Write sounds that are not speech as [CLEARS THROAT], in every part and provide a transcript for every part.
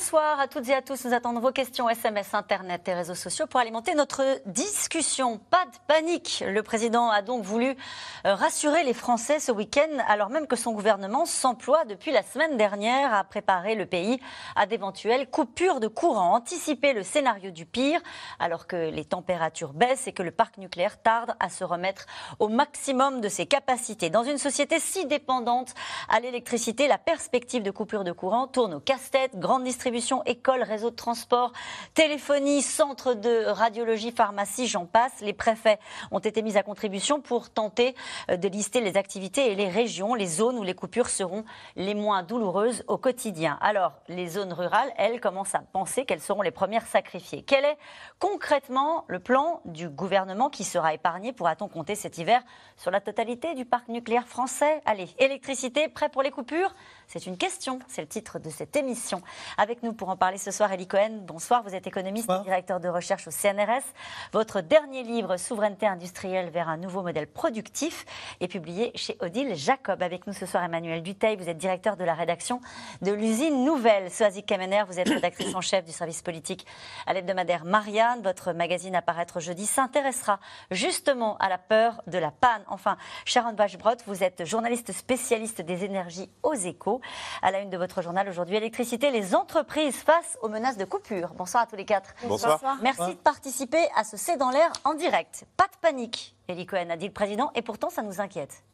Bonsoir à toutes et à tous. Nous attendons vos questions SMS, Internet et réseaux sociaux pour alimenter notre discussion. Pas de panique. Le président a donc voulu euh, rassurer les Français ce week-end, alors même que son gouvernement s'emploie depuis la semaine dernière à préparer le pays à d'éventuelles coupures de courant. Anticiper le scénario du pire, alors que les températures baissent et que le parc nucléaire tarde à se remettre au maximum de ses capacités. Dans une société si dépendante à l'électricité, la perspective de coupure de courant tourne au casse-tête. Grande distribution, école, réseau de transport, téléphonie, centre de radiologie, pharmacie, j'en passe. Les préfets ont été mis à contribution pour tenter euh, de lister les activités et les régions, les zones où les coupures seront les moins douloureuses au quotidien. Alors, les zones rurales, elles, commencent à penser qu'elles seront les premières sacrifiées. Quel est concrètement le plan du gouvernement qui sera épargné, pourra-t-on compter cet hiver, sur la totalité du parc nucléaire français? Allez, électricité, prêt pour les coupures? C'est une question, c'est le titre de cette émission. Avec nous pour en parler ce soir, Elie Cohen. Bonsoir, vous êtes économiste et directeur de recherche au CNRS. Votre dernier livre, Souveraineté industrielle vers un nouveau modèle productif, est publié chez Odile Jacob. Avec nous ce soir, Emmanuel Duteil, vous êtes directeur de la rédaction de l'usine Nouvelle. Soazic Kamener, vous êtes rédactrice en chef du service politique à l'hebdomadaire Marianne. Votre magazine à paraître jeudi s'intéressera justement à la peur de la panne. Enfin, Sharon Bachbrot, vous êtes journaliste spécialiste des énergies aux échos. À la une de votre journal aujourd'hui, électricité, les entreprises entreprises face aux menaces de coupure. Bonsoir à tous les quatre. Bonsoir. Merci de participer à ce C'est dans l'air en direct. Pas de panique, Elie Cohen a dit le président, et pourtant ça nous inquiète.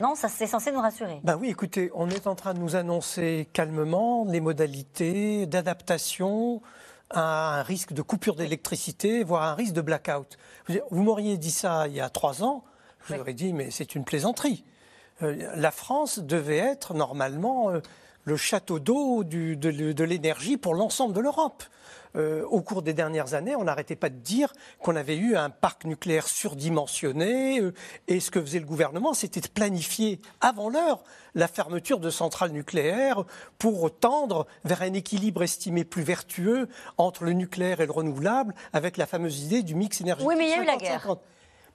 Non, ça c'est censé nous rassurer. Ben oui, écoutez, on est en train de nous annoncer calmement les modalités d'adaptation à un risque de coupure d'électricité, voire un risque de blackout. Vous m'auriez dit ça il y a trois ans, je vous aurais dit, mais c'est une plaisanterie. Euh, la France devait être normalement euh, le château d'eau de, l'énergie pour l'ensemble de l'Europe. Euh, au cours des dernières années, on n'arrêtait pas de dire qu'on avait eu un parc nucléaire surdimensionné. Euh, et ce que faisait le gouvernement, c'était de planifier avant l'heure la fermeture de centrales nucléaires pour tendre vers un équilibre estimé plus vertueux entre le nucléaire et le renouvelable, avec la fameuse idée du mix énergétique. Oui, mais il y a eu la guerre.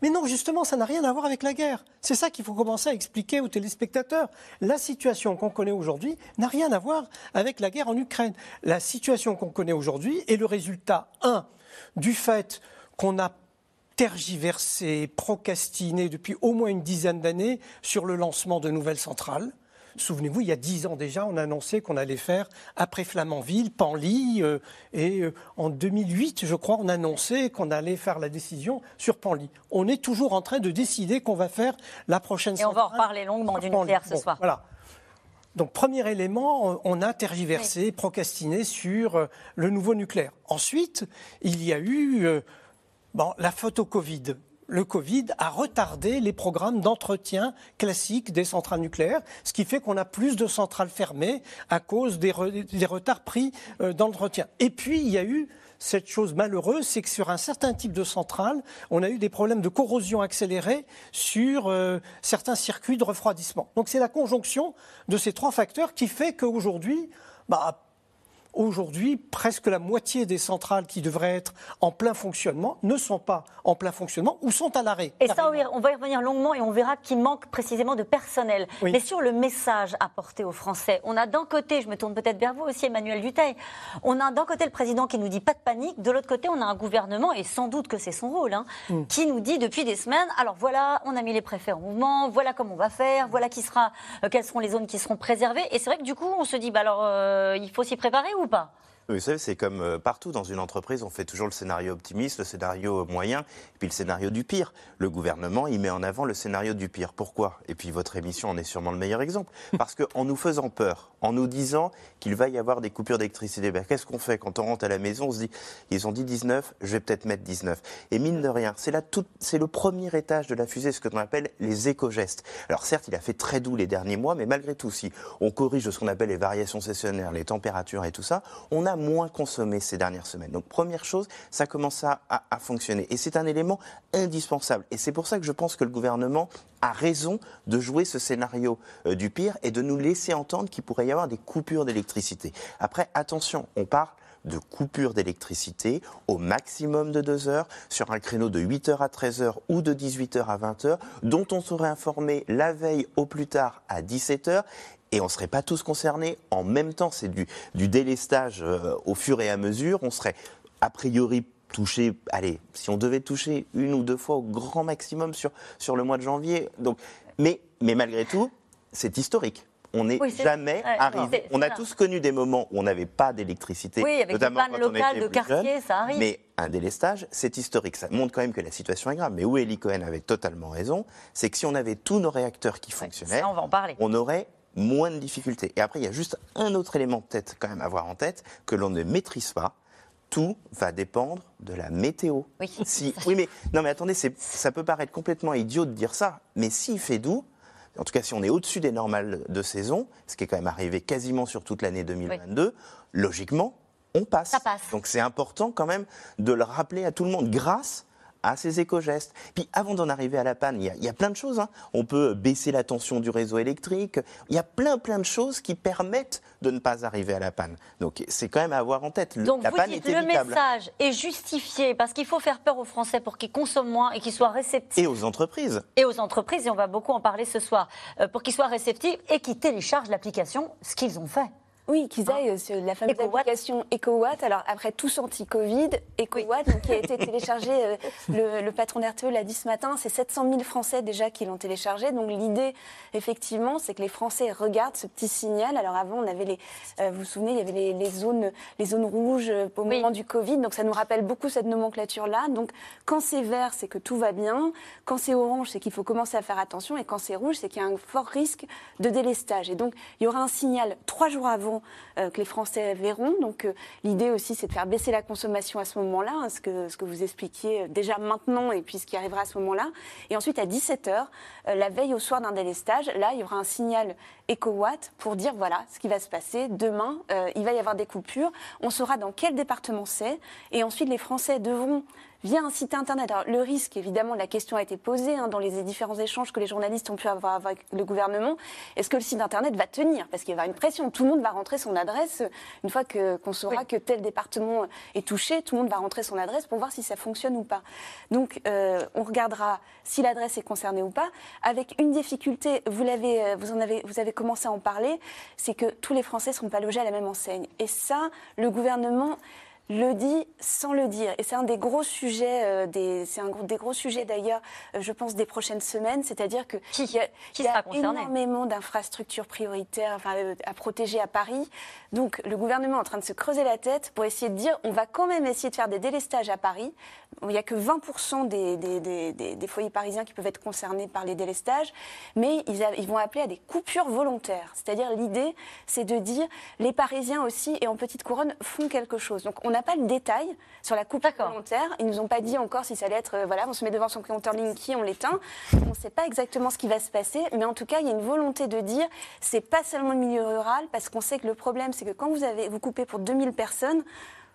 Mais non, justement, ça n'a rien à voir avec la guerre. C'est ça qu'il faut commencer à expliquer aux téléspectateurs. La situation qu'on connaît aujourd'hui n'a rien à voir avec la guerre en Ukraine. La situation qu'on connaît aujourd'hui est le résultat, un, du fait qu'on a tergiversé, procrastiné depuis au moins une dizaine d'années sur le lancement de nouvelles centrales. Souvenez-vous, il y a dix ans déjà, on a annoncé qu'on allait faire, après Flamanville, Panly, euh, et euh, en 2008, je crois, on a annoncé qu'on allait faire la décision sur Panly. On est toujours en train de décider qu'on va faire la prochaine Et on va en reparler longuement du nucléaire ce soir. Voilà. Donc, premier élément, on a tergiversé, procrastiné sur euh, le nouveau nucléaire. Ensuite, il y a eu bon, la photo Covid le Covid a retardé les programmes d'entretien classiques des centrales nucléaires, ce qui fait qu'on a plus de centrales fermées à cause des, retards pris euh, dans l'entretien. Et puis, il y a eu cette chose malheureuse, c'est que sur un certain type de centrale, on a eu des problèmes de corrosion accélérée sur euh, certains circuits de refroidissement. Donc c'est la conjonction de ces trois facteurs qui fait qu'aujourd'hui, bah, Aujourd'hui, presque la moitié des centrales qui devraient être en plein fonctionnement ne sont pas en plein fonctionnement ou sont à l'arrêt. Et ça, on va y revenir longuement et on verra qu'il manque précisément de personnel. Mais sur le message apporté aux Français, on a d'un côté, je me tourne peut-être vers vous aussi, Emmanuel Duteil, on a d'un côté le président qui nous dit pas de panique, de l'autre côté, on a un gouvernement, et sans doute que c'est son rôle, hein, mm. qui nous dit depuis des semaines, alors voilà, on a mis les préfets en mouvement, voilà comment on va faire, voilà qui sera, euh, quelles seront les zones qui seront préservées. Et c'est vrai que du coup, on se dit, bah alors, euh, il faut s'y préparer ou pas vous savez, c'est comme euh, partout dans une entreprise, on fait toujours le scénario optimiste, le scénario moyen, et puis le scénario du pire. Le gouvernement, il met en avant le scénario du pire. Pourquoi? Et puis votre émission en est sûrement le meilleur exemple. [LAUGHS] Parce qu'en nous faisant peur, en nous disant qu'il va y avoir des coupures d'électricité, ben, qu'est-ce qu'on fait? Quand on rentre à la maison On se dit, ils ont dit 19, je vais peut-être mettre 19. Et mine de rien, c'est c'est le premier étage de la fusée, ce que l'on appelle les éco-gestes. Alors certes, il a fait très doux les derniers mois, mais malgré tout, si on corrige ce qu'on appelle les variations saisonnières, les températures et tout ça, on a moins consommé ces dernières semaines. Donc première chose, ça commence à, fonctionner. Et c'est un élément indispensable. Et c'est pour ça que je pense que le gouvernement a raison de jouer ce scénario euh, du pire et de nous laisser entendre qu'il pourrait y avoir des coupures d'électricité. Après, attention, on parle de coupure d'électricité au maximum de 2 heures sur un créneau de 8h à 13h ou de 18h à 20h dont on serait informé la veille au plus tard à 17h et on ne serait pas tous concernés en même temps. C'est du, du délestage euh, au fur et à mesure. On serait a priori touché, allez, si on devait toucher une ou deux fois au grand maximum sur, sur le mois de janvier. Donc, mais, mais malgré tout, c'est historique. On n'est jamais arrivé. On a tous connu des moments où on n'avait pas d'électricité. Oui, avec des pannes locales de quartier, ça arrive. Mais un délestage, c'est historique. Ça montre quand même que la situation est grave. Mais où Eli Cohen avait totalement raison, c'est que si on avait tous nos réacteurs qui fonctionnaient, on, va en parler. on aurait moins de difficultés. Et après, il y a juste un autre élément peut-être quand même à avoir en tête que l'on ne maîtrise pas. Tout va dépendre de la météo. Oui. Si, oui, mais non, mais attendez, ça peut paraître complètement idiot de dire ça, mais s'il fait doux, en tout cas si on est au-dessus des normales de saison, ce qui est quand même arrivé quasiment sur toute l'année 2022, logiquement, on passe. Ça passe. Donc c'est important quand même de le rappeler à tout le monde grâce à ces éco-gestes. Puis avant d'en arriver à la panne, il y, a, plein de choses. Hein. On peut baisser la tension du réseau électrique. Il y a plein plein de choses qui permettent de ne pas arriver à la panne. Donc c'est quand même à avoir en tête. Donc la vous panne dites est le évitable. message est justifié parce qu'il faut faire peur aux Français pour qu'ils consomment moins et qu'ils soient réceptifs. Et aux entreprises. Et aux entreprises, et on va beaucoup en parler ce soir, euh, pour qu'ils soient réceptifs et qu'ils téléchargent l'application, ce qu'ils ont fait. Oui, qu'ils aillent sur la fameuse EcoWatt. application EcoWatt. Alors après tous anti-Covid, EcoWatt, qui a été [LAUGHS] téléchargé, euh, le, le patron d'RTE l'a dit ce matin, c'est 700 000 Français déjà qui l'ont téléchargé. Donc l'idée, effectivement, c'est que les Français regardent ce petit signal. Alors avant, on avait les, euh, vous vous souvenez, il y avait les, les zones, les zones rouges euh, au Oui. moment du Covid. Donc ça nous rappelle beaucoup cette nomenclature-là. Donc quand c'est vert, c'est que tout va bien. Quand c'est orange, c'est qu'il faut commencer à faire attention. Et quand c'est rouge, c'est qu'il y a un fort risque de délestage. Et donc il y aura un signal trois jours avant euh, que les Français verront. Donc euh, l'idée aussi, c'est de faire baisser la consommation à ce moment-là, hein, ce, que, vous expliquiez euh, déjà maintenant et puis ce qui arrivera à ce moment-là. Et ensuite, à 17h, la veille au soir d'un délestage, là, il y aura un signal EcoWatt pour dire voilà ce qui va se passer. Demain, il va y avoir des coupures. On saura dans quel département c'est. Et ensuite, les Français devront via un site internet. Alors, le risque, évidemment, la question a été posée hein, dans les différents échanges que les journalistes ont pu avoir avec le gouvernement. Est-ce que le site internet va tenir? Parce qu'il va y avoir une pression. Tout le monde va rentrer son adresse. Une fois qu'on saura Oui. que tel département est touché, tout le monde va rentrer son adresse pour voir si ça fonctionne ou pas. Donc, euh, on regardera si l'adresse est concernée ou pas. Avec une difficulté, vous, l'avez, euh, vous, en avez, vous avez commencé à en parler, c'est que tous les Français ne sont pas logés à la même enseigne. Et ça, le gouvernement le dit sans le dire. Et c'est un des gros sujets, euh, des, c'est un des gros sujets d'ailleurs, euh, je pense, des prochaines semaines. C'est-à-dire que Qui- y a, qui y a énormément d'infrastructures prioritaires enfin, euh, à protéger à Paris. Donc le gouvernement est en train de se creuser la tête pour essayer de dire on va quand même essayer de faire des délestages à Paris. Il n'y a que 20% des, des, des- des- foyers parisiens qui peuvent être concernés par les délestages, mais ils, a- ils vont appeler à des coupures volontaires. C'est-à-dire l'idée, c'est de dire les Parisiens aussi et en petite couronne font quelque chose. Donc on n'a pas le détail sur la D'accord. volontaire. Ils nous ont pas dit encore si ça allait être euh, voilà, on se met devant son compteur Linky, on l'éteint. On ne sait pas exactement ce qui va se passer, mais en tout cas, il y a une volonté de dire c'est pas seulement le milieu rural parce qu'on sait que le problème c'est que quand vous avez vous coupez pour 2000 personnes,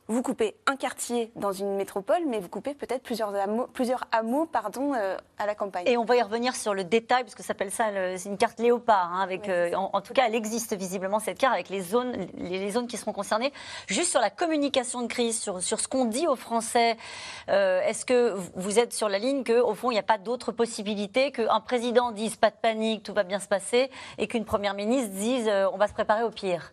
vous coupez un quartier dans une métropole, mais vous coupez peut-être plusieurs hameaux, plusieurs hameaux pardon, euh, à la campagne. Et on va y revenir sur le détail, parce que ça s'appelle ça, le- une carte léopard. hein, avec, Oui, euh, en, en tout cas, elle existe visiblement, cette carte, avec les zones, les, les zones qui seront concernées. Juste sur la communication de crise, sur, sur ce qu'on dit aux Français, euh, est-ce que vous êtes sur la ligne qu'au fond, il n'y a pas d'autre possibilité qu'un président dise pas de panique, tout va bien se passer, et qu'une première ministre dise on va se préparer au pire?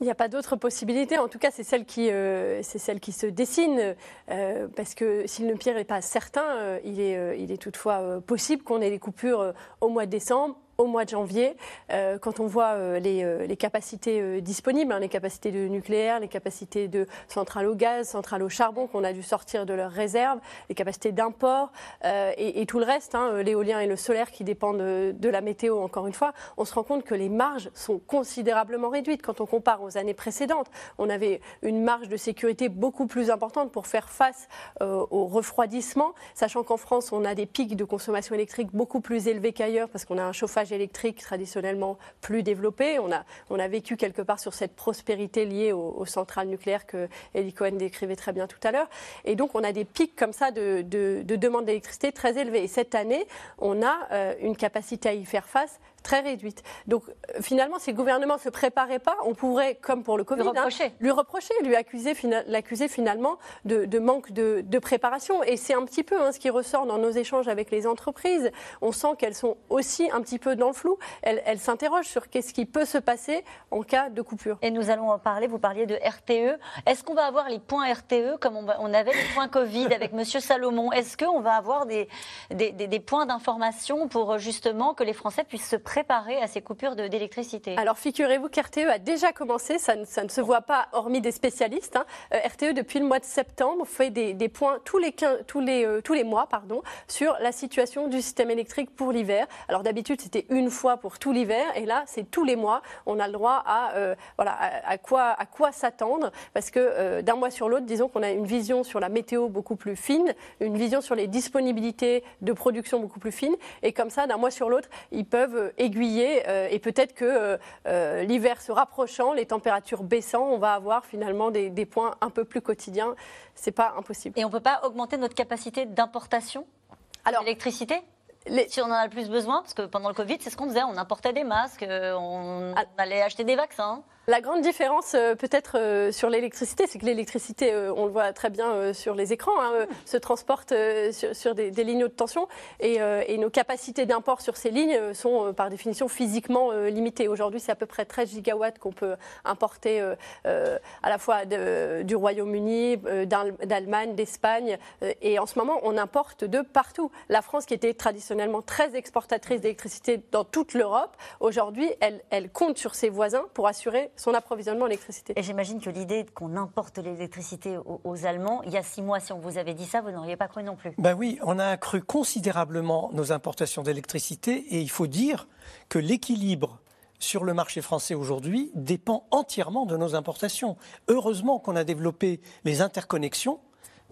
Il n'y a pas d'autre possibilité. En tout cas, c'est celle qui, euh, celle qui se dessine. euh, parce que si le pire n'est pas certain, euh, il, est, il est toutefois possible qu'on ait des coupures au mois de décembre au mois de janvier, euh, quand on voit euh, les, euh, les capacités disponibles, hein, les capacités de nucléaire, les capacités de centrales au gaz, centrales au charbon qu'on a dû sortir de leurs réserves, les capacités d'import et, tout le reste, hein, l'éolien et le solaire qui dépendent de, de la météo, encore une fois, on se rend compte que les marges sont considérablement réduites. Quand on compare aux années précédentes, on avait une marge de sécurité beaucoup plus importante pour faire face au refroidissement, sachant qu'en France, on a des pics de consommation électrique beaucoup plus élevés qu'ailleurs parce qu'on a un chauffage électrique traditionnellement plus développé. On a, vécu quelque part sur cette prospérité liée aux, centrales nucléaires que Eli Cohen décrivait très bien tout à l'heure. Et donc, on a des pics comme ça de, de, de demande d'électricité très élevés. Et cette année, on a euh, une capacité à y faire face très réduite. Donc finalement, si le gouvernement ne se préparait pas, on pourrait, comme pour le Covid, lui reprocher, hein, lui, reprocher lui accuser, l'accuser finalement de, de manque de, de, préparation. Et c'est un petit peu hein, ce qui ressort dans nos échanges avec les entreprises. On sent qu'elles sont aussi un petit peu dans le flou. Elles, elles s'interrogent sur qu'est-ce qui peut se passer en cas de coupure. Et nous allons en parler. Vous parliez de RTE. Est-ce qu'on va avoir les points RTE comme on, on avait les points Covid avec Monsieur Salomon? Est-ce qu'on va avoir des, des, des, des points d'information pour justement que les Français puissent se préparer à ces coupures d'électricité Alors figurez-vous qu'RTE a déjà commencé, ça ne, se voit pas hormis des spécialistes. Hein. Euh, RTE depuis le mois de septembre fait des, points tous les, tous, les, euh, tous les mois pardon, sur la situation du système électrique pour l'hiver. Alors d'habitude c'était une fois pour tout l'hiver et là c'est tous les mois. On a le droit à, euh, voilà, à, quoi, à quoi s'attendre parce que d'un mois sur l'autre, disons qu'on a une vision sur la météo beaucoup plus fine, une vision sur les disponibilités de production beaucoup plus fine et comme ça d'un mois sur l'autre ils peuvent aiguiller euh, et peut-être que euh, euh, l'hiver se rapprochant, les températures baissant, on va avoir finalement des, des points un peu plus quotidiens. C'est pas impossible. Et on peut pas augmenter notre capacité d'importation d'électricité les... Si on en a le plus besoin, parce que pendant le Covid, c'est ce qu'on faisait, on importait des masques, on, on allait acheter des vaccins. La grande différence euh, peut-être euh, sur l'électricité, c'est que l'électricité, euh, on le voit très bien sur les écrans, hein, se transporte sur, des, lignes haute tension et, nos capacités d'import sur ces lignes sont par définition physiquement limitées. Aujourd'hui, c'est à peu près 13 gigawatts qu'on peut importer à la fois du Royaume-Uni, d'Allemagne, d'Espagne et en ce moment, on importe de partout. La France, qui était traditionnellement très exportatrice d'électricité dans toute l'Europe, aujourd'hui, elle, elle compte sur ses voisins pour assurer son approvisionnement en électricité. Et j'imagine que l'idée qu'on importe l'électricité aux, aux, Allemands, il y a six mois, si on vous avait dit ça, vous n'auriez pas cru non plus. Ben oui, on a accru considérablement nos importations d'électricité et il faut dire que l'équilibre sur le marché français aujourd'hui dépend entièrement de nos importations. Heureusement qu'on a développé les interconnexions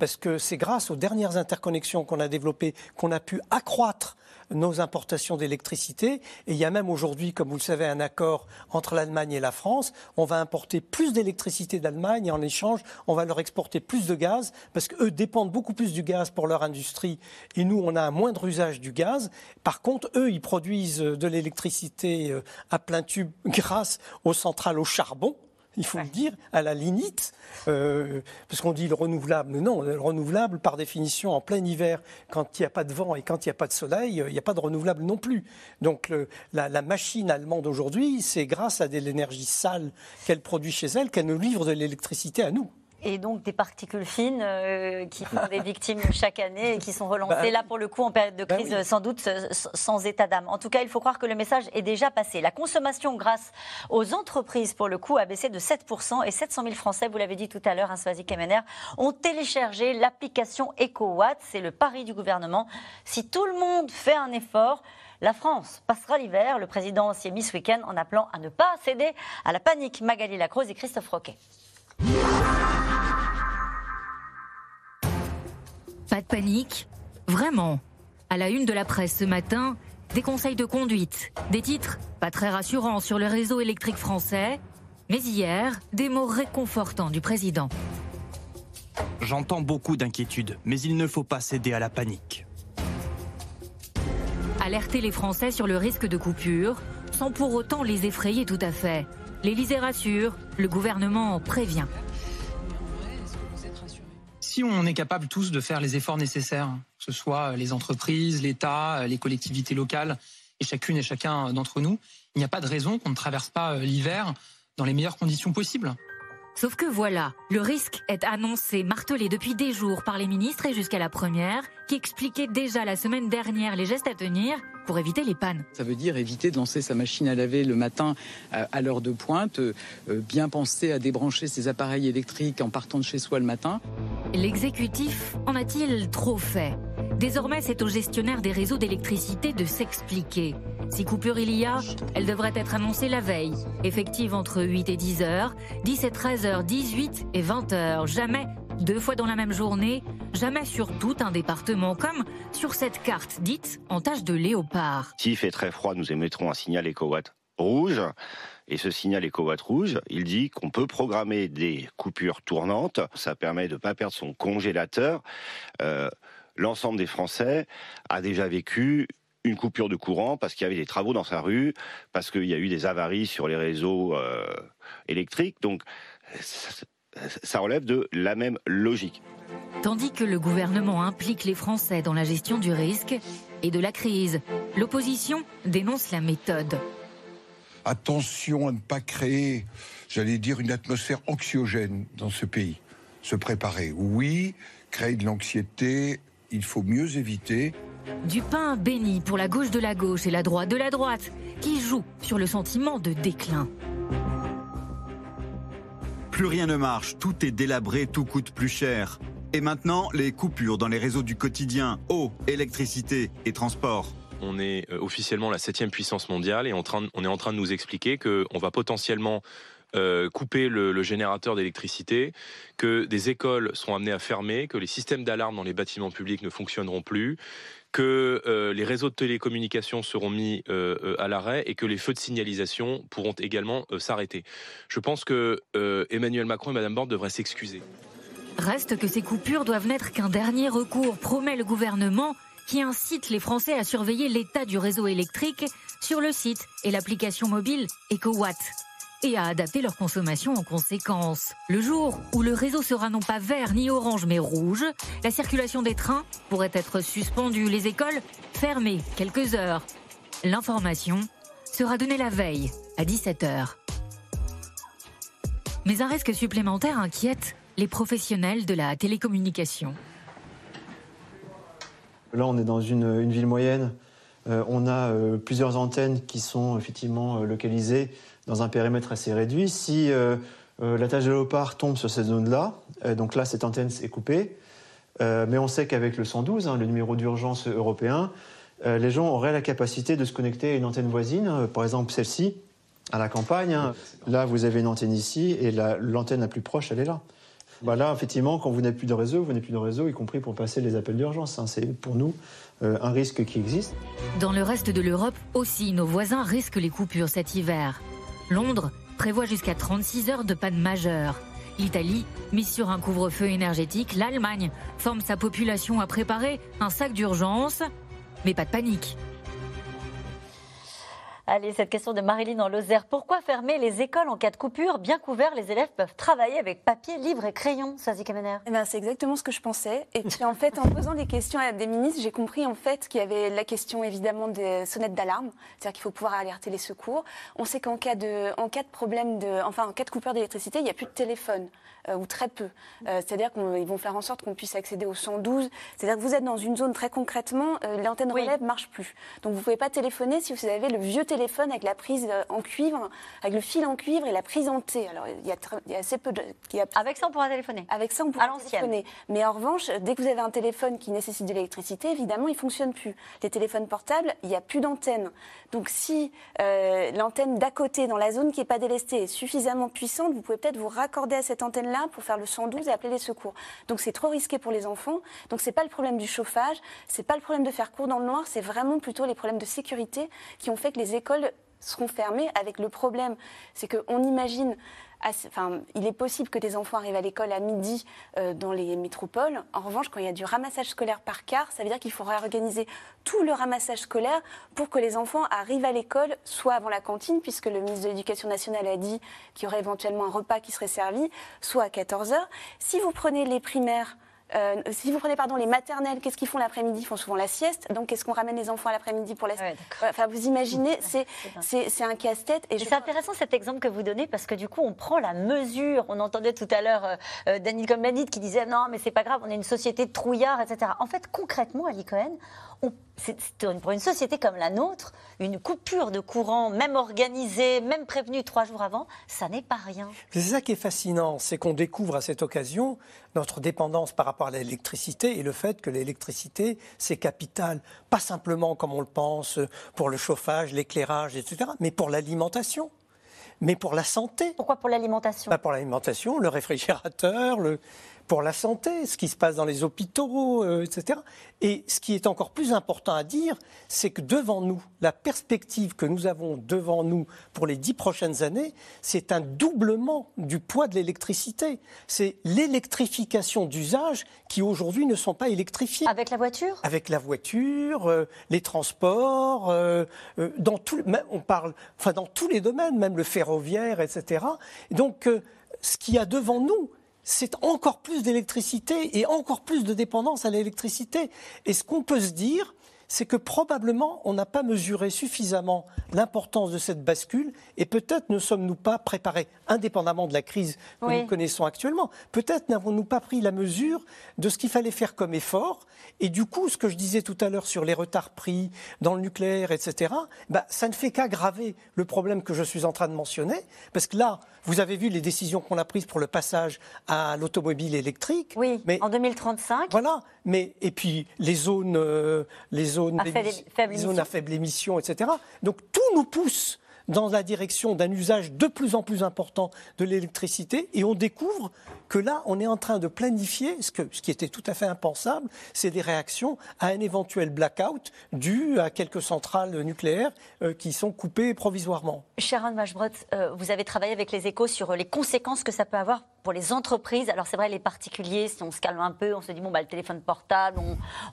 parce que c'est grâce aux dernières interconnexions qu'on a développées qu'on a pu accroître nos importations d'électricité. Et il y a même aujourd'hui, comme vous le savez, un accord entre l'Allemagne et la France. On va importer plus d'électricité d'Allemagne et en échange, on va leur exporter plus de gaz parce qu'eux dépendent beaucoup plus du gaz pour leur industrie et nous, on a un moindre usage du gaz. Par contre, eux, ils produisent de l'électricité euh, à plein tube [LAUGHS] grâce aux centrales au charbon il faut ouais. le dire, à la lignite, euh, parce qu'on dit le renouvelable. Non, le renouvelable, par définition, en plein hiver, quand il n'y a pas de vent et quand il n'y a pas de soleil, il n'y a pas de renouvelable non plus. Donc le, la, la, machine allemande aujourd'hui, c'est grâce à de l'énergie sale qu'elle produit chez elle qu'elle nous livre de l'électricité à nous et donc des particules fines euh, qui font des [LAUGHS] victimes chaque année et qui sont relancées bah, là pour le coup en période de crise bah oui. sans doute sans état d'âme. En tout cas, il faut croire que le message est déjà passé. La consommation grâce aux entreprises pour le coup a baissé de 7% et 700 000 Français, vous l'avez dit tout à l'heure, hein, Swazik Kemener, ont téléchargé l'application EcoWatt. C'est le pari du gouvernement. Si tout le monde fait un effort, la France passera l'hiver. Le président s'y est mis ce week-end en appelant à ne pas céder à la panique. Magali Lacrose et Christophe Roquet. Pas de panique Vraiment À la une de la presse ce matin, des conseils de conduite, des titres pas très rassurants sur le réseau électrique français, mais hier, des mots réconfortants du président. J'entends beaucoup d'inquiétudes, mais il ne faut pas céder à la panique. Alerter les Français sur le risque de coupure, sans pour autant les effrayer tout à fait. L'Élysée rassure, le gouvernement prévient si on est capable tous de faire les efforts nécessaires, que ce soit les entreprises, l'État, les collectivités locales, et chacune et chacun d'entre nous, il n'y a pas de raison qu'on ne traverse pas l'hiver dans les meilleures conditions possibles. Sauf que voilà, le risque est annoncé, martelé depuis des jours par les ministres et jusqu'à la première, qui expliquait déjà la semaine dernière les gestes à tenir pour éviter les pannes. Ça veut dire éviter de lancer sa machine à laver le matin à l'heure de pointe, bien penser à débrancher ses appareils électriques en partant de chez soi le matin. L'exécutif en a-t-il trop fait? Désormais, c'est au gestionnaire des réseaux d'électricité de s'expliquer. Si coupure il y a, elle devrait être annoncée la veille, effective entre 8 et 10 heures, 10 et 13 heures, 18 et 20 heures. Jamais deux fois dans la même journée, jamais sur tout un département, comme sur cette carte dite en tache de léopard. S'il fait très froid, nous émettrons un signal EcoWatt rouge. Et ce signal EcoWatt rouge, il dit qu'on peut programmer des coupures tournantes. Ça permet de ne pas perdre son congélateur. Euh, L'ensemble des Français a déjà vécu une coupure de courant parce qu'il y avait des travaux dans sa rue, parce qu'il y a eu des avaries sur les réseaux euh, électriques. Donc, ça relève de la même logique. Tandis que le gouvernement implique les Français dans la gestion du risque et de la crise, l'opposition dénonce la méthode. Attention à ne pas créer, j'allais dire, une atmosphère anxiogène dans ce pays. Se préparer, oui, créer de l'anxiété, il faut mieux éviter. Du pain béni pour la gauche de la gauche et la droite de la droite, qui joue sur le sentiment de déclin. Plus rien ne marche, tout est délabré, tout coûte plus cher. Et maintenant, les coupures dans les réseaux du quotidien, eau, électricité et transport. On est euh, officiellement la septième puissance mondiale et on est en train de nous expliquer qu'on va potentiellement euh, couper le, générateur d'électricité, que des écoles seront amenées à fermer, que les systèmes d'alarme dans les bâtiments publics ne fonctionneront plus, que euh, les réseaux de télécommunications seront mis à l'arrêt et que les feux de signalisation pourront également s'arrêter. Je pense que Emmanuel Macron et Madame Borne devraient s'excuser. Reste que ces coupures doivent n'être qu'un dernier recours, promet le gouvernement, qui incite les Français à surveiller l'état du réseau électrique sur le site et l'application mobile EcoWatt et à adapter leur consommation en conséquence. Le jour où le réseau sera non pas vert ni orange mais rouge, la circulation des trains pourrait être suspendue, les écoles fermées quelques heures. L'information sera donnée la veille à 17h. Mais un risque supplémentaire inquiète les professionnels de la télécommunication. Là, on est dans une, ville moyenne. Euh, on a euh, plusieurs antennes qui sont effectivement euh, localisées dans un périmètre assez réduit. Si la tâche de léopard tombe sur cette zone-là, donc là, cette antenne est coupée. mais on sait qu'avec le 112, hein, le numéro d'urgence européen, les gens auraient la capacité de se connecter à une antenne voisine, par exemple celle-ci, à la campagne. Hein. Là, vous avez une antenne ici, et l'antenne la plus proche, elle est là. Bah là, effectivement, quand vous n'avez plus de réseau, vous n'avez plus de réseau, y compris pour passer les appels d'urgence. Hein. C'est pour nous euh, un risque qui existe. Dans le reste de l'Europe aussi, nos voisins risquent les coupures cet hiver. Londres prévoit jusqu'à 36 heures de panne majeure. L'Italie mise sur un couvre-feu énergétique. L'Allemagne forme sa population à préparer un sac d'urgence. Mais pas de panique. Allez, cette question de Marilyn en Lozère. Pourquoi fermer les écoles en cas de coupure Bien couverts, les élèves peuvent travailler avec papier, livre et crayon, Sazi Kamener. Eh ben, c'est exactement ce que je pensais. Et puis, en fait, en posant des questions à des ministres, j'ai compris en fait qu'il y avait la question évidemment des sonnettes d'alarme, c'est-à-dire qu'il faut pouvoir alerter les secours. On sait qu'en cas de, en cas de problème de, enfin, en cas de coupure d'électricité, il n'y a plus de téléphone. Euh, ou très peu. Euh, c'est-à-dire qu'ils vont faire en sorte qu'on puisse accéder au 112. C'est-à-dire que vous êtes dans une zone très concrètement, euh, l'antenne relève ne marche plus. Donc vous ne pouvez pas téléphoner si vous avez le vieux téléphone avec la prise en cuivre, avec le fil en cuivre et la prise en T. Alors il y a, assez peu de... Avec ça on pourra téléphoner Avec ça on pourra téléphoner. Mais en revanche, dès que vous avez un téléphone qui nécessite de l'électricité, évidemment il ne fonctionne plus. Les téléphones portables, il n'y a plus d'antenne. Donc si l'antenne d'à côté, dans la zone qui n'est pas délestée, est suffisamment puissante, vous pouvez peut-être vous raccorder à cette antenne là pour faire le 112 et appeler les secours. Donc c'est trop risqué pour les enfants. Donc c'est pas le problème du chauffage, c'est pas le problème de faire court dans le noir, c'est vraiment plutôt les problèmes de sécurité qui ont fait que les écoles seront fermées avec le problème, c'est qu'on imagine enfin, il est possible que des enfants arrivent à l'école à midi euh, dans les métropoles. En revanche, quand il y a du ramassage scolaire par quart, ça veut dire qu'il faudra organiser tout le ramassage scolaire pour que les enfants arrivent à l'école, soit avant la cantine, puisque le ministre de l'Éducation nationale a dit qu'il y aurait éventuellement un repas qui serait servi, soit à 14 heures. Si vous prenez les primaires, euh, si vous prenez pardon, les maternelles, qu'est-ce qu'ils font l'après-midi? Ils font souvent la sieste. Donc, est-ce qu'on ramène les enfants à l'après-midi pour la sieste? Enfin, vous imaginez, c'est un casse-tête. Et c'est intéressant cet exemple que vous donnez parce que du coup, on prend la mesure. On entendait tout à l'heure euh Daniel Cohn-Bendit qui disait non, mais c'est pas grave, on est une société de trouillards, etc. En fait, concrètement, Ali Cohen, pour une société comme la nôtre, une coupure de courant, même organisée, même prévenue trois jours avant, ça n'est pas rien. C'est ça qui est fascinant, c'est qu'on découvre à cette occasion notre dépendance par rapport à l'électricité et le fait que l'électricité, c'est capital, pas simplement comme on le pense pour le chauffage, l'éclairage, etc., mais pour l'alimentation. mais pour la santé. Pourquoi pour l'alimentation? Bah, Pour l'alimentation, le réfrigérateur, le, pour la santé, ce qui se passe dans les hôpitaux, euh, etc. Et ce qui est encore plus important à dire, c'est que devant nous, la perspective que nous avons devant nous pour les dix prochaines années, c'est un doublement du poids de l'électricité. C'est l'électrification d'usages qui aujourd'hui ne sont pas électrifiés. Avec la voiture? Avec la voiture, euh, les transports, euh, euh, dans tout, on parle, enfin dans tous les domaines, même le ferroviaire, etc. Et donc, euh, ce qu'il y a devant nous, c'est encore plus d'électricité et encore plus de dépendance à l'électricité. Et ce qu'on peut se dire, c'est que probablement on n'a pas mesuré suffisamment l'importance de cette bascule et peut-être ne sommes-nous pas préparés, indépendamment de la crise que Oui. nous connaissons actuellement, peut-être n'avons-nous pas pris la mesure de ce qu'il fallait faire comme effort. Et du coup, ce que je disais tout à l'heure sur les retards pris dans le nucléaire, etc., bah, ça ne fait qu'aggraver le problème que je suis en train de mentionner, parce que là, vous avez vu les décisions qu'on a prises pour le passage à l'automobile électrique. Oui, mais en 2035. voilà. Mais et puis les zones, euh, les zones, À faible- d'émis- faible les zones émission. à faible émission, etc. Donc tout nous pousse dans la direction d'un usage de plus en plus important de l'électricité et on découvre que là, on est en train de planifier ce, que, ce qui était tout à fait impensable, c'est des réactions à un éventuel blackout dû à quelques centrales nucléaires euh, qui sont coupées provisoirement. Sharon Mashbrot, euh, vous avez travaillé avec les échos sur les conséquences que ça peut avoir pour les entreprises. Alors c'est vrai, les particuliers, si on se calme un peu, on se dit, bon, bah, le téléphone portable,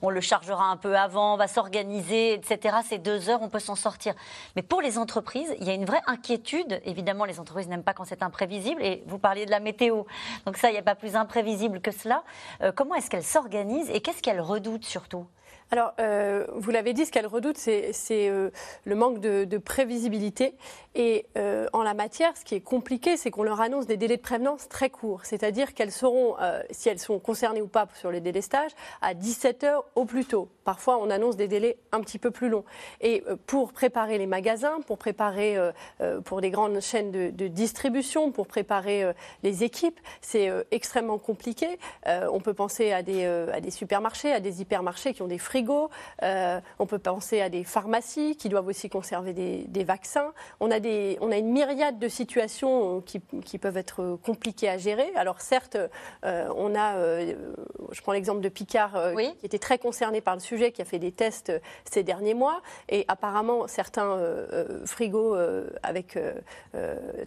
on, le chargera un peu avant, on va s'organiser, etc. C'est deux heures, on peut s'en sortir. Mais pour les entreprises, il y a une vraie inquiétude. Évidemment, les entreprises n'aiment pas quand c'est imprévisible. Et vous parliez de la météo. Donc ça, il n'y a pas plus imprévisible que cela. Euh, comment est-ce qu'elles s'organisent et qu'est-ce qu'elles redoutent surtout? Alors, euh, vous l'avez dit, ce qu'elle redoute, c'est euh, le manque de, de prévisibilité. Et euh, en la matière, ce qui est compliqué, c'est qu'on leur annonce des délais de prévenance très courts. C'est-à-dire qu'elles seront, euh, si elles sont concernées ou pas sur les délestages, à 17 heures au plus tôt. Parfois, on annonce des délais un petit peu plus longs. Et euh, pour préparer les magasins, pour préparer euh, euh, pour des grandes chaînes de, de distribution, pour préparer les équipes, c'est extrêmement compliqué. On peut penser à des, à des supermarchés, à des hypermarchés qui ont des frigos. On peut penser à des pharmacies qui doivent aussi conserver des, des vaccins. On a, des, on a une myriade de situations qui, qui peuvent être compliquées à gérer. Alors certes, on a, je prends l'exemple de Picard, qui était très concerné par le sujet, qui a fait des tests euh, ces derniers mois, et apparemment certains euh, euh, frigos avec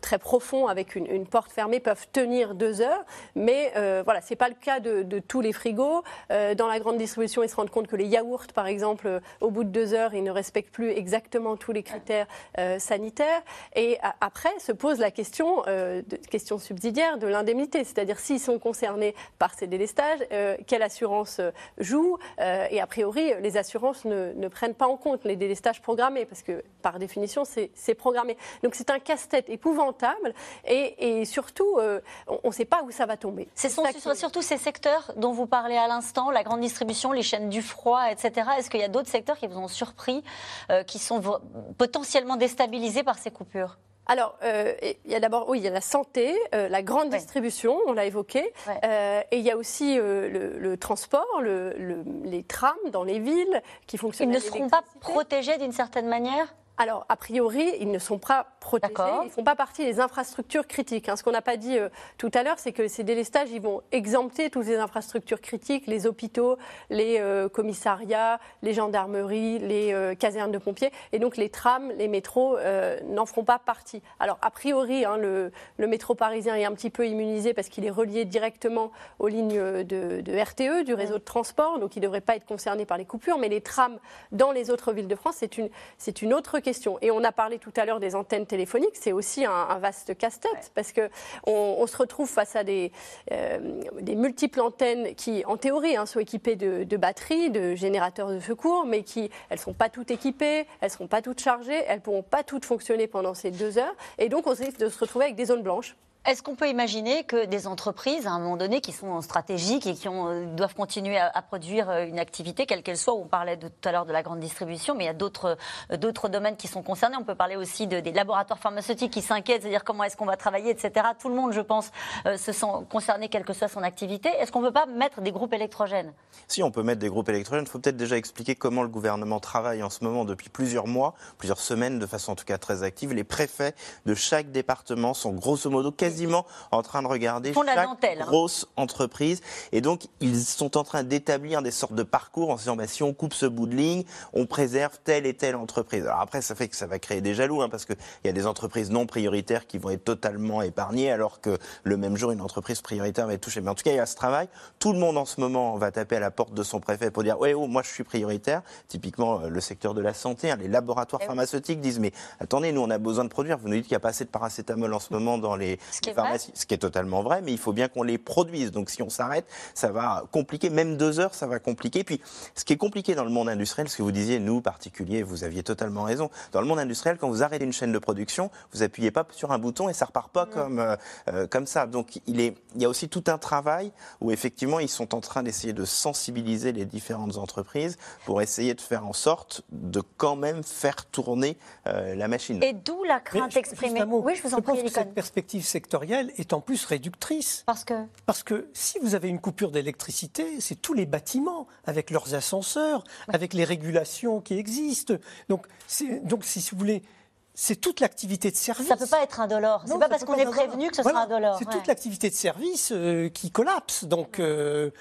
très profonds, avec une, porte fermée, peuvent tenir deux heures. Mais voilà, c'est pas le cas de, tous les frigos. Dans la grande distribution, ils se rendent compte que les yaourts, par exemple, au bout de deux heures, ils ne respectent plus exactement tous les critères sanitaires. Et après se pose la question, de, question subsidiaire de l'indemnité, c'est-à-dire s'ils sont concernés par ces délestages, quelle assurance joue Et a priori, les assurances ne, ne prennent pas en compte les délestages programmés, parce que par définition, c'est programmé. Donc c'est un casse-tête épouvantable, et, et surtout, euh, on ne sait pas où ça va tomber. Ce sont qui surtout ces secteurs dont vous parlez à l'instant, la grande distribution, les chaînes du froid, etc. Est-ce qu'il y a d'autres secteurs qui vous ont surpris, euh, qui sont potentiellement déstabilisés par ces coupures? Alors, euh, il y a d'abord, oui, il y a la santé, euh, la grande distribution, on l'a évoqué, Euh, et il y a aussi le, le transport, le- le- les trams dans les villes qui fonctionnent. Ils ne seront pas protégés d'une certaine manière? Alors, a priori, ils ne sont pas protégés, ils ne font pas partie des infrastructures critiques. hein. Ce qu'on n'a pas dit euh, tout à l'heure, c'est que ces délestages, ils vont exempter toutes les infrastructures critiques, les hôpitaux, les euh, commissariats, les gendarmeries, les euh, casernes de pompiers. Et donc, les trams, les métros n'en feront pas partie. Alors, a priori, hein, le, le métro parisien est un petit peu immunisé parce qu'il est relié directement aux lignes de, de RTE, du réseau de transport, donc il ne devrait pas être concerné par les coupures. Mais les trams dans les autres villes de France, c'est une, c'est une autre question. Et on a parlé tout à l'heure des antennes téléphoniques, c'est aussi un, un vaste casse-tête parce que on, on se retrouve face à des, euh, des multiples antennes qui, en théorie, hein, sont équipées de, de batteries, de générateurs de secours, mais qui, elles sont pas toutes équipées, elles seront pas toutes chargées, elles pourront pas toutes fonctionner pendant ces deux heures, et donc on risque de se retrouver avec des zones blanches Est-ce qu'on peut imaginer que des entreprises, à un moment donné, qui sont stratégiques et qui euh, doivent continuer à, produire euh, une activité, quelle qu'elle soit, on parlait tout à l'heure de la grande distribution, mais il y a d'autres euh, domaines qui sont concernés. On peut parler aussi de, des laboratoires pharmaceutiques qui s'inquiètent, c'est-à-dire comment est-ce qu'on va travailler, etc. Tout le monde, je pense, se sent concerné, quelle que soit son activité. Est-ce qu'on ne peut pas mettre des groupes électrogènes? Si on peut mettre des groupes électrogènes, il faut peut-être déjà expliquer comment le gouvernement travaille en ce moment depuis plusieurs mois, plusieurs semaines, de façon en tout cas très active. Les préfets de chaque département sont grosso modo quasiment en train de regarder chaque dentelle, hein. grosse entreprise. Et donc, ils sont en train d'établir des sortes de parcours en se disant, bah, si on coupe ce bout de ligne, on préserve telle et telle entreprise. Alors après, ça fait que ça va créer des jaloux, hein, parce qu'il y a des entreprises non prioritaires qui vont être totalement épargnées, alors que le même jour, une entreprise prioritaire va être touchée. Mais en tout cas, il y a ce travail. Tout le monde en ce moment va taper à la porte de son préfet pour dire, ouais, oh, moi je suis prioritaire. Typiquement, euh, le secteur de la santé, hein, les Eh laboratoires pharmaceutiques disent, mais attendez, nous on a besoin de produire. Vous nous dites qu'il n'y a pas assez de paracétamol en ce moment dans les, Ce qui est vrai. pharmacies, ce qui est totalement vrai, mais il faut bien qu'on les produise. Donc si on s'arrête, ça va compliquer. Même deux heures, ça va compliquer. Puis, ce qui est compliqué dans le monde industriel, ce que vous disiez, nous particuliers, vous aviez totalement raison. Dans le monde industriel, quand vous arrêtez une chaîne de production, vous appuyez pas sur un bouton et ça repart pas comme euh, euh, comme ça. Donc il est, il y a aussi tout un travail où effectivement ils sont en train d'essayer de sensibiliser les différentes entreprises pour essayer de faire en sorte de quand même faire tourner euh, la machine. Et d'où la crainte exprimée. Oui, je vous en prie, cette perspective sectorielle est en plus réductrice. Parce que Parce que si vous avez une coupure d'électricité, c'est tous les bâtiments avec leurs ascenseurs, avec les régulations qui existent. Donc, donc si vous voulez, c'est toute l'activité de service. ça ne peut pas être indolore. C'est pas parce qu'on est prévenu que ce Voilà, sera indolore. C'est ouais. toute l'activité de service euh, qui collapse. Donc, euh,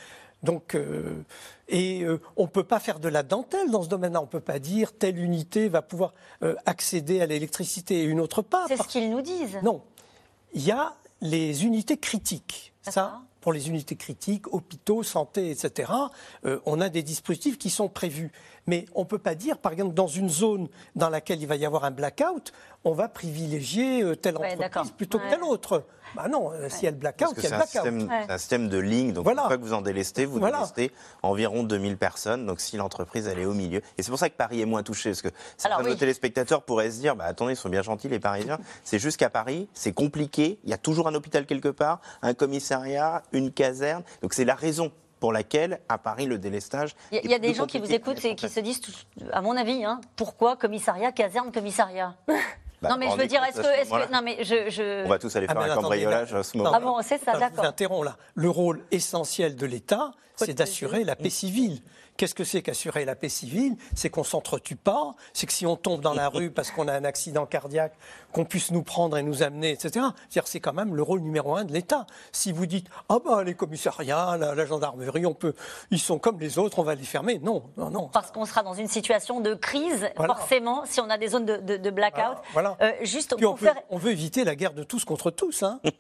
donc, euh, et on ne peut pas faire de la dentelle dans ce domaine-là. On ne peut pas dire telle unité va pouvoir accéder à l'électricité et une autre pas. C'est ce qu'ils nous disent. Non. Il y a les unités critiques. Ça, pour les unités critiques, hôpitaux, santé, etc., euh, on a des dispositifs qui sont prévus. Mais on ne peut pas dire, par exemple, dans une zone dans laquelle il va y avoir un blackout, on va privilégier euh, telle Ouais, entreprise plutôt Ouais. que telle autre. Bah non, euh, s'il y a le Parce blackout, que il y c'est a un, blackout. système, c'est un système de ligne, donc Voilà. une fois que vous en délestez, vous Voilà. délestez environ 2000 personnes, donc si l'entreprise elle est au milieu. Et c'est pour ça que Paris est moins touché, parce que certains Alors, de nos oui. téléspectateurs pourraient se dire, bah, attendez, ils sont bien gentils les Parisiens, [LAUGHS] c'est juste qu'à Paris, c'est compliqué, il y a toujours un hôpital quelque part, un commissariat, une caserne, donc c'est la raison pour laquelle, à Paris, le délestage. Il y a, est il y a plus des gens qui vous compliqué écoutent et qui se disent, tout- à mon avis, hein, pourquoi commissariat, caserne, commissariat? [LAUGHS] Bah, Non, mais je veux dire, est-ce que, est-ce que- moment-là non, mais je, je- On va tous aller Ah, faire un cambriolage à ce non, moment. Ah bon, c'est ça, Je vous d'accord. interromps là. Le rôle essentiel de l'État, c'est d'assurer la paix civile. Qu'est-ce que c'est qu'assurer la paix civile? C'est qu'on s'entretue pas, c'est que si on tombe dans la rue parce qu'on a un accident cardiaque, qu'on puisse nous prendre et nous amener, etc. C'est-à-dire c'est quand même le rôle numéro un de l'État. Si vous dites ah ben les commissariats, la, la gendarmerie, on peut, ils sont comme les autres, on va les fermer. Non, non, non. Parce qu'on sera dans une situation de crise, Voilà. forcément, si on a des zones de, de- de blackout. Voilà. Euh, juste Puis on, pour peut- faire. on veut éviter la guerre de tous contre tous. Hein. [LAUGHS]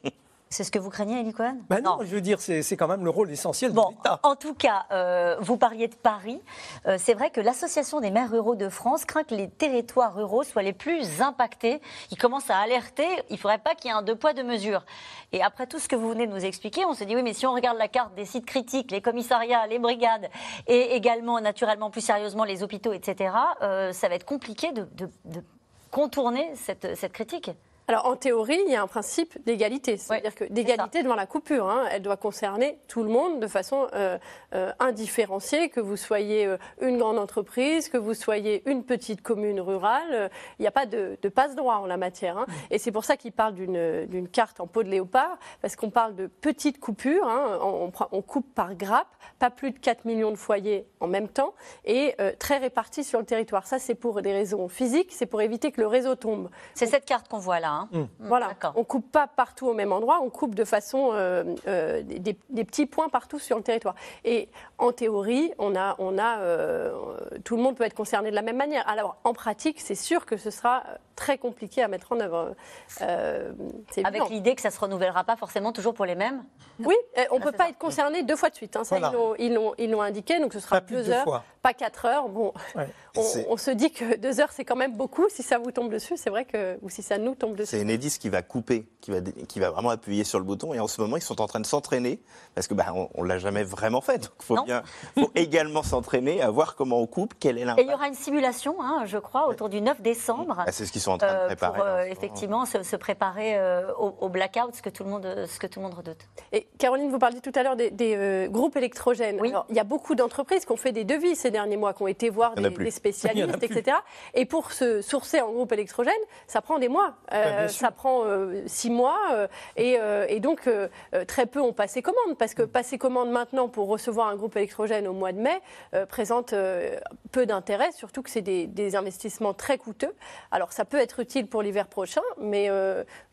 C'est ce que vous craignez, Elie Cohen? Ben non, je veux dire, c'est c'est quand même le rôle essentiel Bon, de l'État. en tout cas, euh, vous parliez de Paris. Euh, c'est vrai que l'Association des maires ruraux de France craint que les territoires ruraux soient les plus impactés. Ils commencent à alerter, il ne faudrait pas qu'il y ait un deux poids, deux mesures. Et après tout ce que vous venez de nous expliquer, on se dit, oui, mais si on regarde la carte des sites critiques, les commissariats, les brigades, et également, naturellement, plus sérieusement, les hôpitaux, etc., euh, ça va être compliqué de, de- de contourner cette, cette critique. Alors en théorie, il y a un principe d'égalité, c'est-à-dire que d'égalité devant la coupure. hein. elle doit concerner tout le monde de façon euh, euh, indifférenciée, que vous soyez euh, une grande entreprise, que vous soyez une petite commune rurale. il n'y a pas de, de passe-droit en la matière. hein. Et c'est pour ça qu'il parle d'une carte en peau de léopard, parce qu'on parle de petites coupures. hein. on, on prend- on coupe par grappe, pas plus de 4 millions de foyers en même temps, et euh, très répartis sur le territoire. Ça, c'est pour des raisons physiques, c'est pour éviter que le réseau tombe. C'est cette carte qu'on voit là. hein. Voilà, on coupe pas partout au même endroit, on coupe de façon euh, euh, des, des petits points partout sur le territoire. Et en théorie, on a, on a, euh, tout le monde peut être concerné de la même manière. Alors en pratique, c'est sûr que ce sera très compliqué à mettre en œuvre. Euh, Avec l'idée que ça ne se renouvellera pas forcément toujours pour les mêmes? Oui, on ne Ah, peut pas ça. être concerné deux fois de suite. hein. Ça, Voilà. ils l'ont- indiqué, donc ce sera Pas deux heures, fois. pas quatre heures. Bon, Ouais. on, on se dit que deux heures, c'est quand même beaucoup. Si ça vous tombe dessus, c'est vrai que, ou si ça nous tombe dessus. C'est Enedis qui va couper, qui va, qui va vraiment appuyer sur le bouton. Et en ce moment, ils sont en train de s'entraîner, parce que bah, on, ne l'a jamais vraiment fait. Donc, il faut, bien, faut [LAUGHS] également s'entraîner à voir comment on coupe, quel est l'impact. Et il y aura une simulation, hein, je crois, autour du 9 décembre. Ah, c'est ce qu'ils sont en train de euh, préparer. pour euh, effectivement se, préparer euh, au, blackout, ce que, tout le monde, ce que tout le monde redoute. Et Caroline, vous parliez tout à l'heure des, groupes électrogènes. Oui. il y a beaucoup d'entreprises qui ont fait des devis ces derniers mois, qui ont été voir des, [LAUGHS] spécialistes, etc. Et pour se sourcer en groupe électrogène, ça prend des mois. Ça prend six mois. Et, et, donc, très peu ont passé commande, parce que passer commande maintenant pour recevoir un groupe électrogène au mois de mai présente peu d'intérêt, surtout que c'est des, des, investissements très coûteux. Alors, ça peut être utile pour l'hiver prochain, mais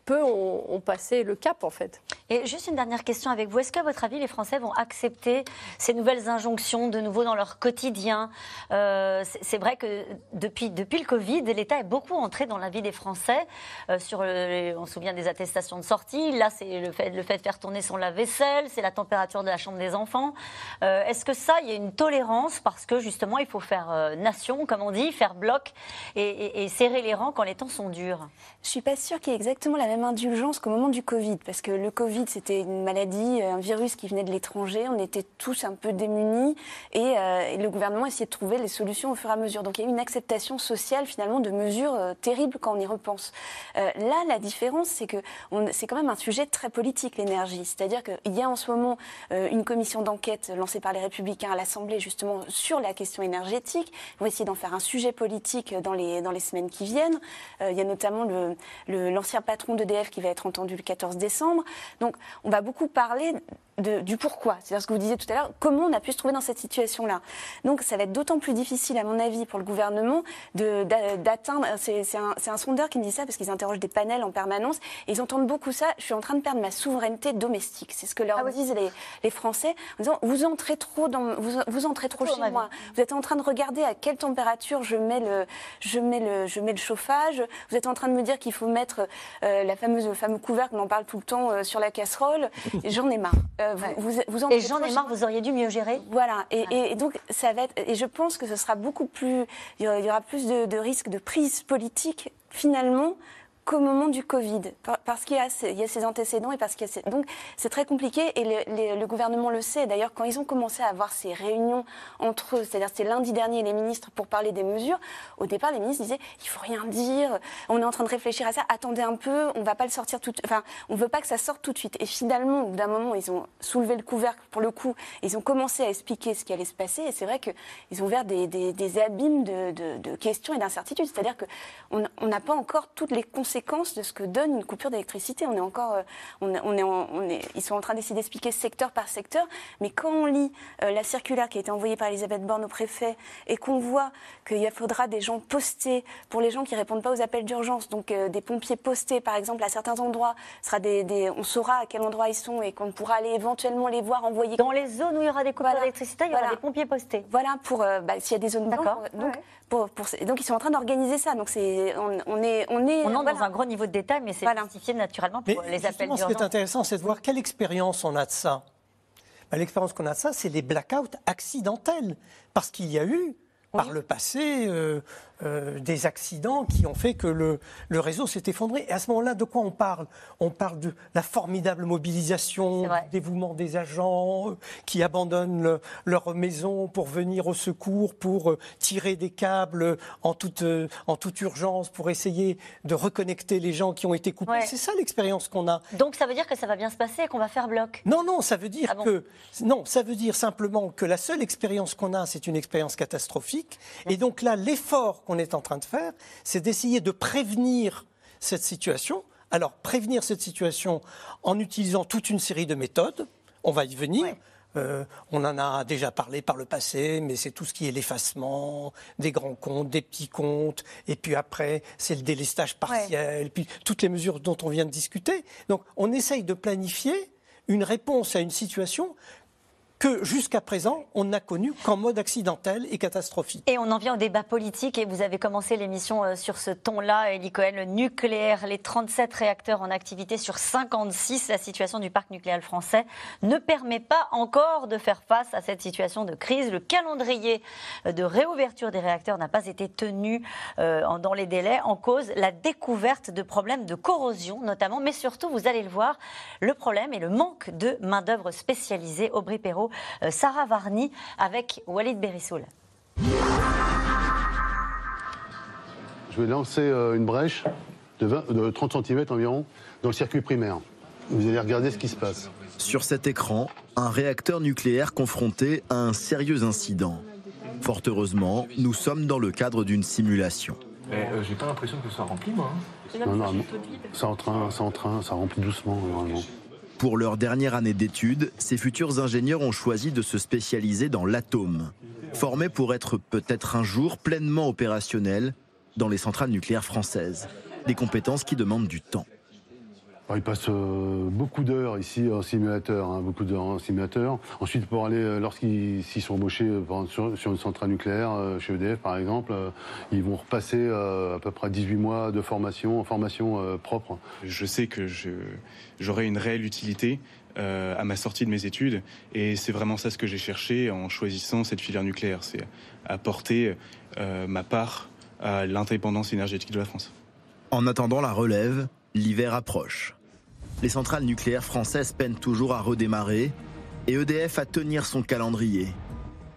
peu ont, passé le cap en fait. Et juste une dernière question avec vous. Est-ce qu'à votre avis, les Français vont accepter ces nouvelles injonctions de nouveau dans leur quotidien? Euh, C'est vrai que depuis, depuis le Covid, l'État est beaucoup entré dans la vie des Français. Euh, sur on se souvient des attestations de sortie. Là, c'est le fait, le fait de faire tourner son lave-vaisselle, c'est la température de la chambre des enfants. Euh, est-ce que ça, il y a une tolérance parce que justement, il faut faire nation, comme on dit, faire bloc et, et serrer les rangs quand les temps sont durs? Je suis pas sûre qu'il y ait exactement la même indulgence qu'au moment du Covid, parce que le Covid, c'était une maladie, euh, un virus qui venait de l'étranger, on était tous un peu démunis, euh, et, le gouvernement essayait de trouver les solutions au fur et à mesure. Donc il y a eu une acceptation sociale finalement de mesures euh, terribles quand on y repense. là, la différence, c'est que c'est quand même un sujet très politique, l'énergie. C'est-à-dire qu'il y a en ce moment une commission d'enquête lancée par les Républicains à l'Assemblée justement sur la question énergétique. Ils vont essayer d'en faire un sujet politique dans les, dans les semaines qui viennent. il y a notamment l'ancien le, patron de qui va être entendu le 14 décembre. Donc on va beaucoup parler du pourquoi. C'est-à-dire ce que vous disiez tout à l'heure, comment on a pu se trouver dans cette situation-là. Donc ça va être d'autant plus difficile, à mon avis, pour le gouvernement d'atteindre. C'est un, sondeur qui me dit ça parce qu'ils interrogent des panels en permanence et ils entendent beaucoup ça. Je suis en train de perdre ma souveraineté domestique. C'est ce que leur ah disent les, Français en disant vous entrez trop dans, vous, entrez trop chez moi. Vous êtes en train de regarder à quelle température je mets le, je mets le, je mets le chauffage. Vous êtes en train de me dire qu'il faut mettre euh, la fameuse, le fameux couvercle, on en parle tout le temps euh, sur la casserole. [LAUGHS] J'en ai marre. Euh, vous, et j'en ai marre, vous auriez dû mieux gérer. Voilà, et, donc ça va être, et je pense que ce sera beaucoup plus, il y aura, plus de, de risques de prise politique finalement qu'au moment du Covid, parce qu'il y, a ces antécédents et parce qu'il ces... Donc c'est très compliqué et le, gouvernement le sait. D'ailleurs, quand ils ont commencé à avoir ces réunions entre eux, c'est-à-dire c'était lundi dernier les ministres pour parler des mesures, au départ les ministres disaient il faut rien dire, on est en train de réfléchir à ça, attendez un peu, on va pas le sortir tout, enfin on veut pas que ça sorte tout de suite. Et finalement, au bout d'un moment, ils ont soulevé le couvercle pour le coup, ils ont commencé à expliquer ce qui allait se passer et c'est vrai qu'ils ont ouvert des, abîmes de, questions et d'incertitudes. C'est-à-dire qu'on n'a pas encore toutes les conséquences de ce que donne une coupure d'électricité. On est encore, euh, on, est, on est, ils sont en train d'essayer d'expliquer secteur par secteur, mais quand on lit euh, la circulaire qui a été envoyée par Elisabeth Borne au préfet et qu'on voit qu'il faudra des gens postés pour les gens qui répondent pas aux appels d'urgence, donc euh, des pompiers postés par exemple à certains endroits, sera des, on saura à quel endroit ils sont et qu'on pourra aller éventuellement les voir envoyer. Dans les zones où il y aura des coupures d'électricité, il y aura des pompiers postés. Voilà pour bah, s'il y a des zones D'accord. Donc, pour, donc ils sont en train d'organiser ça. Donc c'est on, est on est on entre dans un gros niveau de détail, mais c'est justifié naturellement pour les appels d'urgence. Ce qui est intéressant, c'est de voir quelle expérience on a de ça. Bah, l'expérience qu'on a de ça, c'est les blackouts accidentels, parce qu'il y a eu par le passé euh, euh, des accidents qui ont fait que le, le réseau s'est effondré. Et à ce moment-là, de quoi on parle? On parle de la formidable mobilisation, du dévouement des agents euh, qui abandonnent leur maison pour venir au secours, pour tirer des câbles en toute, en toute urgence, pour essayer de reconnecter les gens qui ont été coupés. C'est ça l'expérience qu'on a. Donc ça veut dire que ça va bien se passer et qu'on va faire bloc? Non, non, ça veut dire ah que non, ça veut dire simplement que la seule expérience qu'on a, c'est une expérience catastrophique et donc là, l'effort qu'on est en train de faire, c'est d'essayer de prévenir cette situation. Alors, prévenir cette situation en utilisant toute une série de méthodes, on va y venir. Euh, on en a déjà parlé par le passé, mais c'est tout ce qui est l'effacement des grands comptes, des petits comptes, et puis après, c'est le délestage partiel, puis toutes les mesures dont on vient de discuter. Donc, on essaye de planifier une réponse à une situation que jusqu'à présent, on n'a connu qu'en mode accidentel et catastrophique. Et on en vient au débat politique, et vous avez commencé l'émission euh, sur ce ton-là, Elie Cohen, le nucléaire, les 37 réacteurs en activité sur 56, la situation du parc nucléaire français ne permet pas encore de faire face à cette situation de crise. Le calendrier de réouverture des réacteurs n'a pas été tenu euh, dans les délais, en cause la découverte de problèmes de corrosion notamment, mais surtout, vous allez le voir, le problème et le manque de main-d'œuvre spécialisée. Aubry Perrault euh, Sarah Varni avec Walid Berissoul. Je vais lancer euh, une brèche de, 30 cm environ dans le circuit primaire. Vous allez regarder ce qui se passe. Sur cet écran, un réacteur nucléaire confronté à un sérieux incident. Fort heureusement, nous sommes dans le cadre d'une simulation. Euh, j'ai pas l'impression que ça remplit, moi. Hein. Non, non, ça en train, ça en train, ça remplit doucement, normalement. Pour leur dernière année d'études, ces futurs ingénieurs ont choisi de se spécialiser dans l'atome, formés pour être peut-être un jour pleinement opérationnels dans les centrales nucléaires françaises. Des compétences qui demandent du temps. Ils passent euh, beaucoup d'heures ici en simulateur, hein, beaucoup d'heures en simulateur. Ensuite, pour aller, euh, lorsqu'ils sont embauchés euh, sur, une centrale nucléaire, chez EDF par exemple, ils vont repasser à peu près 18 mois de formation, en formation propre. Je sais que j'aurai une réelle utilité à ma sortie de mes études. Et c'est vraiment ça ce que j'ai cherché en choisissant cette filière nucléaire. C'est apporter ma part à l'indépendance énergétique de la France. En attendant la relève, l'hiver approche les centrales nucléaires françaises peinent toujours à redémarrer et EDF à tenir son calendrier.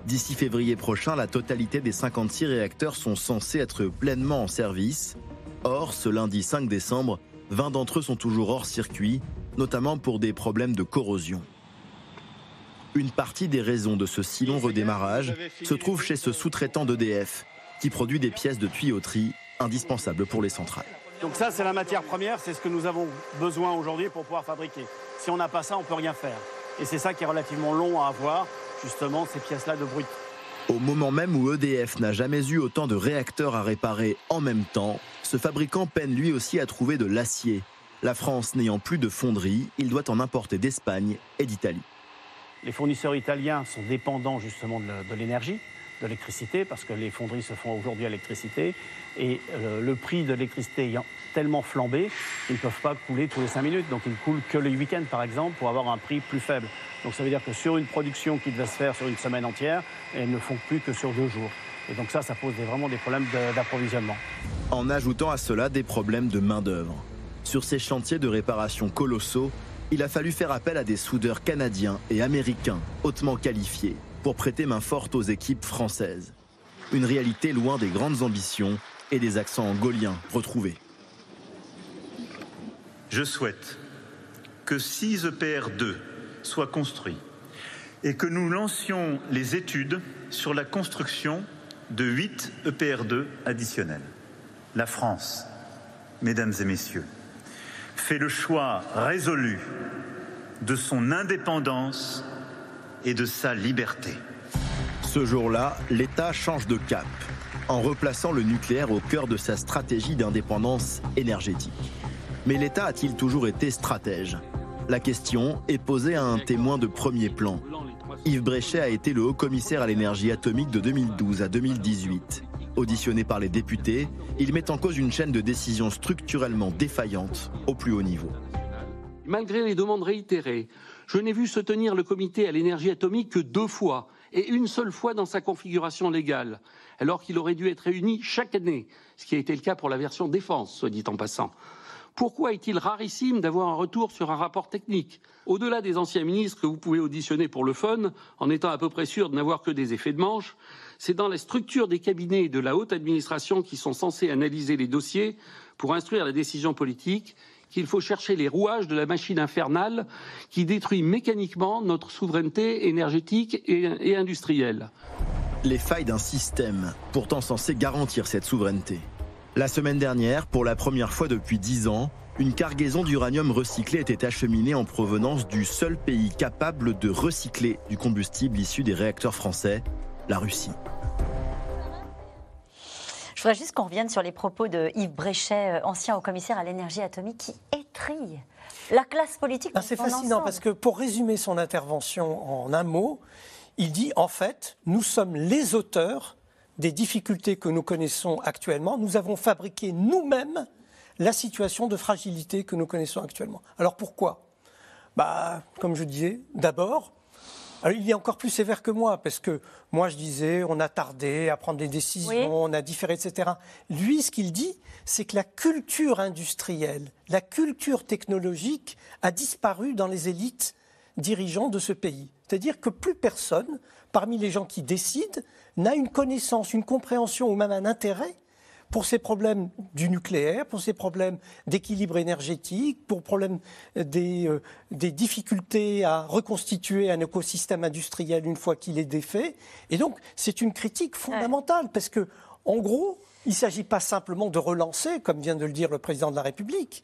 D'ici février prochain, la totalité des 56 réacteurs sont censés être pleinement en service. Or, ce lundi 5 décembre, 20 d'entre eux sont toujours hors circuit, notamment pour des problèmes de corrosion. Une partie des raisons de ce si long redémarrage se trouve chez ce sous-traitant d'EDF, qui produit des pièces de tuyauterie indispensables pour les centrales. Donc ça, c'est la matière première, c'est ce que nous avons besoin aujourd'hui pour pouvoir fabriquer. Si on n'a pas ça, on ne peut rien faire. Et c'est ça qui est relativement long à avoir, justement, ces pièces-là de brut. Au moment même où EDF n'a jamais eu autant de réacteurs à réparer en même temps, ce fabricant peine lui aussi à trouver de l'acier. La France n'ayant plus de fonderie, il doit en importer d'Espagne et d'Italie. Les fournisseurs italiens sont dépendants justement de l'énergie l'électricité, parce que les fonderies se font aujourd'hui à l'électricité, et euh, le prix de l'électricité ayant tellement flambé, ils ne peuvent pas couler tous les 5 minutes, donc ils ne coulent que le week-end par exemple pour avoir un prix plus faible. Donc ça veut dire que sur une production qui devait se faire sur une semaine entière, elles ne font plus que sur deux jours. Et donc ça, ça pose vraiment des problèmes d'approvisionnement. En ajoutant à cela des problèmes de main-d'œuvre. Sur ces chantiers de réparation colossaux, il a fallu faire appel à des soudeurs canadiens et américains hautement qualifiés pour prêter main forte aux équipes françaises. Une réalité loin des grandes ambitions et des accents gauliens retrouvés. Je souhaite que 6 EPR2 soient construits et que nous lancions les études sur la construction de 8 EPR2 additionnels. La France, mesdames et messieurs, fait le choix résolu de son indépendance et de sa liberté. Ce jour-là, l'État change de cap en replaçant le nucléaire au cœur de sa stratégie d'indépendance énergétique. Mais l'État a-t-il toujours été stratège? La question est posée à un témoin de premier plan. Yves Bréchet a été le haut commissaire à l'énergie atomique de 2012 à 2018. Auditionné par les députés, il met en cause une chaîne de décisions structurellement défaillantes au plus haut niveau. Malgré les demandes réitérées, je n'ai vu se tenir le comité à l'énergie atomique que deux fois, et une seule fois dans sa configuration légale, alors qu'il aurait dû être réuni chaque année, ce qui a été le cas pour la version défense, soit dit en passant. Pourquoi est-il rarissime d'avoir un retour sur un rapport technique Au-delà des anciens ministres que vous pouvez auditionner pour le fun, en étant à peu près sûr de n'avoir que des effets de manche, c'est dans la structure des cabinets de la haute administration qui sont censés analyser les dossiers pour instruire la décision politique qu'il faut chercher les rouages de la machine infernale qui détruit mécaniquement notre souveraineté énergétique et, industrielle. Les failles d'un système, pourtant censé garantir cette souveraineté. La semaine dernière, pour la première fois depuis dix ans, une cargaison d'uranium recyclé était acheminée en provenance du seul pays capable de recycler du combustible issu des réacteurs français, la Russie. Je voudrais juste qu'on revienne sur les propos de Yves Bréchet, euh, ancien haut commissaire à l'énergie atomique, qui étrille la classe politique. C'est fascinant parce que pour résumer son intervention en un mot, il dit en fait, nous sommes les auteurs des difficultés que nous connaissons actuellement. Nous avons fabriqué nous-mêmes la situation de fragilité que nous connaissons actuellement. Alors pourquoi? Bah, Comme je disais, d'abord, il est encore plus sévère que moi, parce que moi je disais, on a tardé à prendre des décisions, on a différé, etc. Lui, ce qu'il dit, c'est que la culture industrielle, la culture technologique a disparu dans les élites dirigeantes de ce pays. C'est-à-dire que plus personne, parmi les gens qui décident, n'a une connaissance, une compréhension ou même un intérêt pour ces problèmes du nucléaire, pour ces problèmes d'équilibre énergétique, pour problèmes des, euh, des, difficultés à reconstituer un écosystème industriel une fois qu'il est défait. Et donc, c'est une critique fondamentale, parce que, en gros, il ne s'agit pas simplement de relancer, comme vient de le dire le président de la République,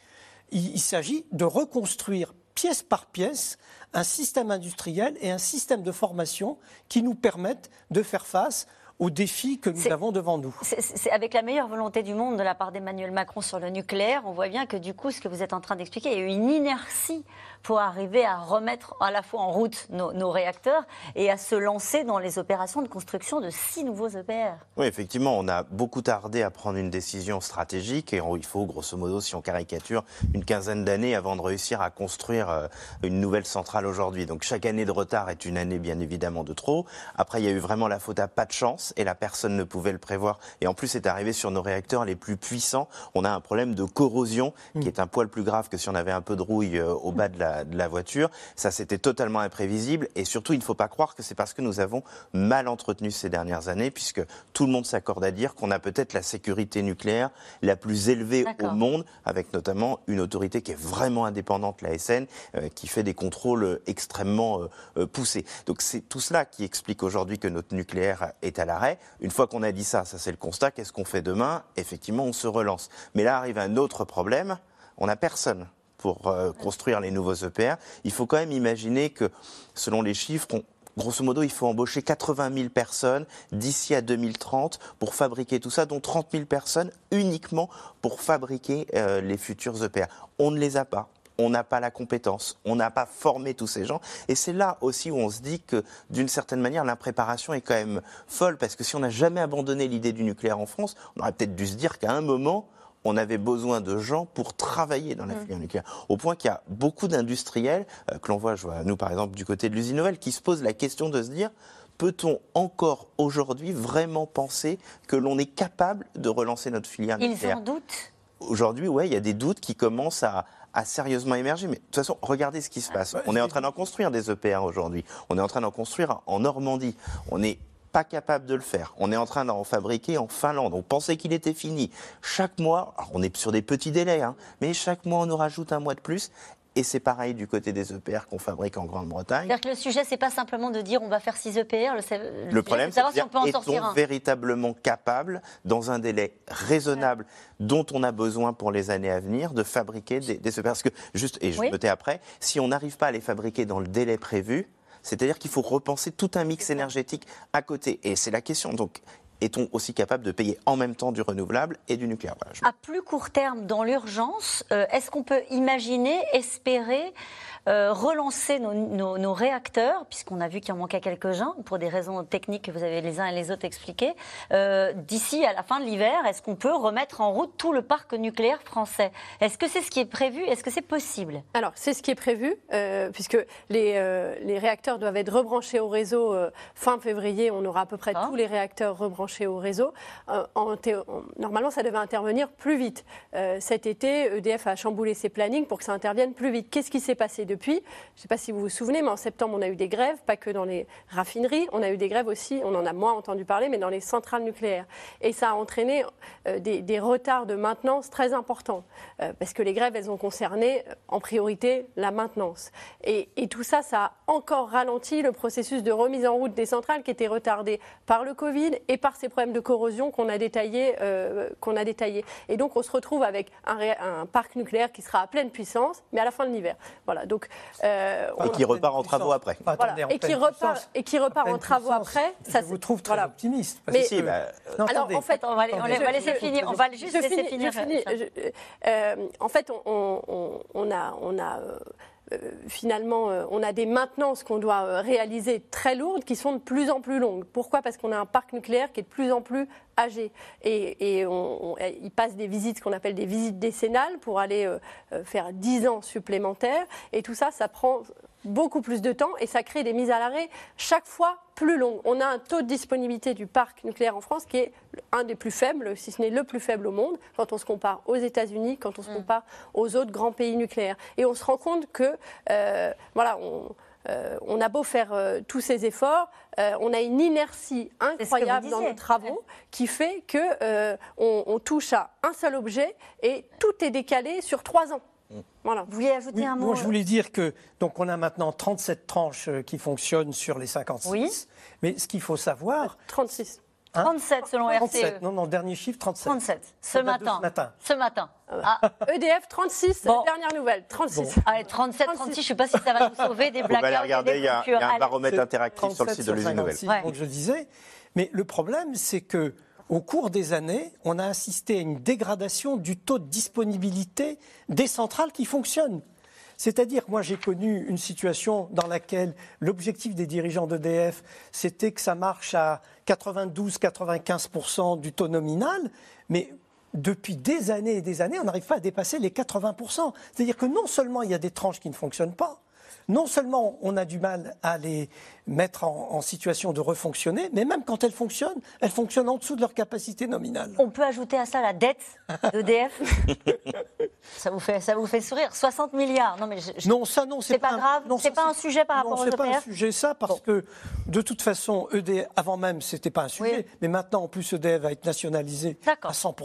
il s'agit de reconstruire pièce par pièce un système industriel et un système de formation qui nous permettent de faire face aux défis que nous avons devant nous. C'est avec la meilleure volonté du monde de la part d'Emmanuel Macron sur le nucléaire, on voit bien que du coup, ce que vous êtes en train d'expliquer, il y a eu une inertie pour arriver à remettre à la fois en route nos, réacteurs et à se lancer dans les opérations de construction de six nouveaux EPR. Oui, effectivement, on a beaucoup tardé à prendre une décision stratégique et il faut, grosso modo, si on caricature, une quinzaine d'années avant de réussir à construire euh, une nouvelle centrale aujourd'hui. Donc chaque année de retard est une année, bien évidemment, de trop. Après, il y a eu vraiment la faute à pas de chance et la personne ne pouvait le prévoir. Et en plus, c'est arrivé sur nos réacteurs les plus puissants. On a un problème de corrosion qui mm. est un poil plus grave que si on avait un peu de rouille euh, au bas de la, de la voiture. Ça, c'était totalement imprévisible. Et surtout, il ne faut pas croire que c'est parce que nous avons mal entretenu ces dernières années, puisque tout le monde s'accorde à dire qu'on a peut-être la sécurité nucléaire la plus élevée au monde, avec notamment une autorité qui est vraiment indépendante, la SN, euh, qui fait des contrôles extrêmement euh, poussés. Donc c'est tout cela qui explique aujourd'hui que notre nucléaire est à Une fois qu'on a dit ça, ça c'est le constat, qu'est-ce qu'on fait demain? Effectivement, on se relance. Mais là arrive un autre problème, on n'a personne pour euh, construire les nouveaux EPR. Il faut quand même imaginer que, selon les chiffres, grosso modo, il faut embaucher 80 000 personnes d'ici à 2030 pour fabriquer tout ça, dont 30 000 personnes uniquement pour fabriquer euh, les futurs EPR. On ne les a pas on n'a pas la compétence, on n'a pas formé tous ces gens. Et c'est là aussi où on se dit que, d'une certaine manière, l'impréparation est quand même folle, parce que si on n'a jamais abandonné l'idée du nucléaire en France, on aurait peut-être dû se dire qu'à un moment, on avait besoin de gens pour travailler dans la mm. filière nucléaire. Au point qu'il y a beaucoup d'industriels, euh, que l'on voit, je vois, nous par exemple, du côté de l'usine nouvelle, qui se posent la question de se dire peut-on encore aujourd'hui vraiment penser que l'on est capable de relancer notre filière nucléaire Ils en doutent Aujourd'hui, oui, il y a des doutes qui commencent à, sérieusement émerger. Mais de toute façon, regardez ce qui se passe. On est en train d'en construire des EPR aujourd'hui. On est en train d'en construire en Normandie. On est pas capable de le faire. On est en train d'en fabriquer en Finlande. On pensait qu'il était fini. Chaque mois, on est sur des petits délais, hein, mais chaque mois, on nous rajoute un mois de plus. Et c'est pareil du côté des EPR qu'on fabrique en Grande-Bretagne. C'est-à-dire que le sujet, c'est pas simplement de dire on va faire 6 EPR. Le, le problème, c'est de savoir si on peut en sortir un. véritablement capable, dans un délai raisonnable dont on a besoin pour les années à venir, de fabriquer des, EPR Parce que, juste, et je me tais après, si on n'arrive pas à les fabriquer dans le délai prévu, c'est-à-dire qu'il faut repenser tout un mix énergétique à côté. Et c'est la question. Donc, est-on aussi capable de payer en même temps du renouvelable et du nucléaire? À plus court terme, dans l'urgence, euh, est-ce qu'on peut imaginer, espérer euh, relancer nos, réacteurs, puisqu'on a vu qu'il en manquait quelques-uns, pour des raisons techniques que vous avez les uns et les autres expliquées, euh, d'ici à la fin de l'hiver, est-ce qu'on peut remettre en route tout le parc nucléaire français? Est-ce que c'est ce qui est prévu? Est-ce que c'est possible? Alors, c'est ce qui est prévu, euh, puisque les, les, réacteurs doivent être rebranchés au réseau fin février. On aura à peu près ah. tous les réacteurs rebranchés au réseau. En, normalement, ça devait intervenir plus vite. cet été, EDF a chamboulé ses plannings pour que ça intervienne plus vite. Qu'est-ce qui s'est passé depuis depuis. Je ne sais pas si vous vous souvenez, mais en septembre, on a eu des grèves, pas que dans les raffineries, on a eu des grèves aussi, on en a moins entendu parler, mais dans les centrales nucléaires. Et ça a entraîné euh, des, retards de maintenance très importants, euh, parce que les grèves, elles ont concerné euh, en priorité la maintenance. Et, tout ça, ça a encore ralenti le processus de remise en route des centrales qui était retardé par le Covid et par ces problèmes de corrosion qu'on a détaillés. a Et donc, on se retrouve avec un, parc nucléaire qui sera à pleine puissance, mais à la fin de l'hiver. Voilà. Donc, euh, Et qui repart en travaux après. Voilà. et, qui repart, et qui repart en travaux après. Ça, je vous trouve très optimiste. Mais, si, bah, Non, alors, attendez, en fait, on va, on attendez. va laisser finir. On va juste je laisser finis, finir. je finis. ça. Je- euh, en fait, on, on- on a, on a euh, euh, finalement, euh, on a des maintenances qu'on doit euh, réaliser très lourdes qui sont de plus en plus longues. Pourquoi? Parce qu'on a un parc nucléaire qui est de plus en plus âgé. Et, on, on- il passe des visites, qu'on appelle des visites décennales, pour aller euh, euh, faire 10 ans supplémentaires. Et tout ça, ça prend beaucoup plus de temps et ça crée des mises à l'arrêt chaque fois plus longues. On a un taux de disponibilité du parc nucléaire en France qui est un des plus faibles, si ce n'est le plus faible au monde, quand on se compare aux États-Unis, quand on se compare aux autres grands pays nucléaires. Et on se rend compte que, euh, voilà, on, euh, on a beau faire euh, tous ces efforts, euh, on a une inertie incroyable dans nos travaux qui fait que euh, on, on touche à un seul objet et tout est décalé sur trois ans. Voilà. Vous vouliez ajouter Oui, un mot moi, je voulais dire que donc on a maintenant 37 tranches euh, qui fonctionnent sur les 56. Oui. Mais ce qu'il faut savoir. 36. 37 selon 37. RTE. Non, non, dernier chiffre, 37. 37. Ce matin. ce matin. Ce matin. Ah. EDF 36, Bon. dernière nouvelle, 36. Allez, 37, 36, je ne sais pas si ça va nous sauver des Vous blagues. allez regarder, il y a, il y a un baromètre interactif sur le 37 site de l'usine nouvelle. 56, Donc je disais. Mais le problème, c'est que au cours des années, on a assisté à une dégradation du taux de disponibilité des centrales qui fonctionnent. C'est-à-dire, moi, j'ai connu une situation dans laquelle l'objectif des dirigeants d'EDF, c'était que ça marche à 92-95% du taux nominal, mais depuis des années et des années, on n'arrive pas à dépasser les 80%. C'est-à-dire que non seulement il y a des tranches qui ne fonctionnent pas, non seulement on a du mal à les mettre en, en situation de refonctionner, mais même quand elles fonctionnent, elles fonctionnent en dessous de leur capacité nominale. On peut ajouter à ça la dette d'EDF [LAUGHS] ça, vous fait, ça vous fait sourire 60 milliards. Non, mais je- je- Non, ça non, c'est pas, un- grave. non, C'est pas un sujet par Non, rapport aux c'est pas un EPR. sujet ça parce que de toute façon EDF avant même c'était pas un sujet, mais maintenant en plus EDF va être nationalisé à 100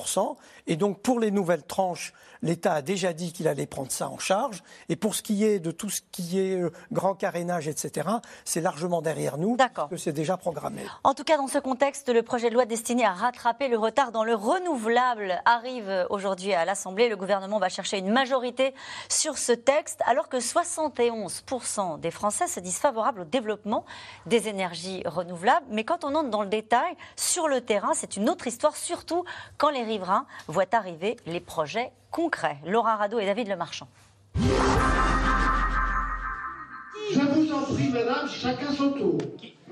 et donc pour les nouvelles tranches, l'État a déjà dit qu'il allait prendre ça en charge et pour ce qui est de tout ce qui est euh, grand carénage etc, c'est largement derrière nous parce que c'est déjà programmé. En tout cas, dans ce contexte, le projet de loi destiné à rattraper le retard dans le renouvelable arrive aujourd'hui à l'Assemblée. Le gouvernement va chercher une majorité sur ce texte, alors que 71% des Français se disent favorables au développement des énergies renouvelables. Mais quand on entre dans le détail, sur le terrain, c'est une autre histoire, surtout quand les riverains voient arriver les projets concrets. Laura Rado et David Lemarchand. Je vous en prie, madame, chacun son tour.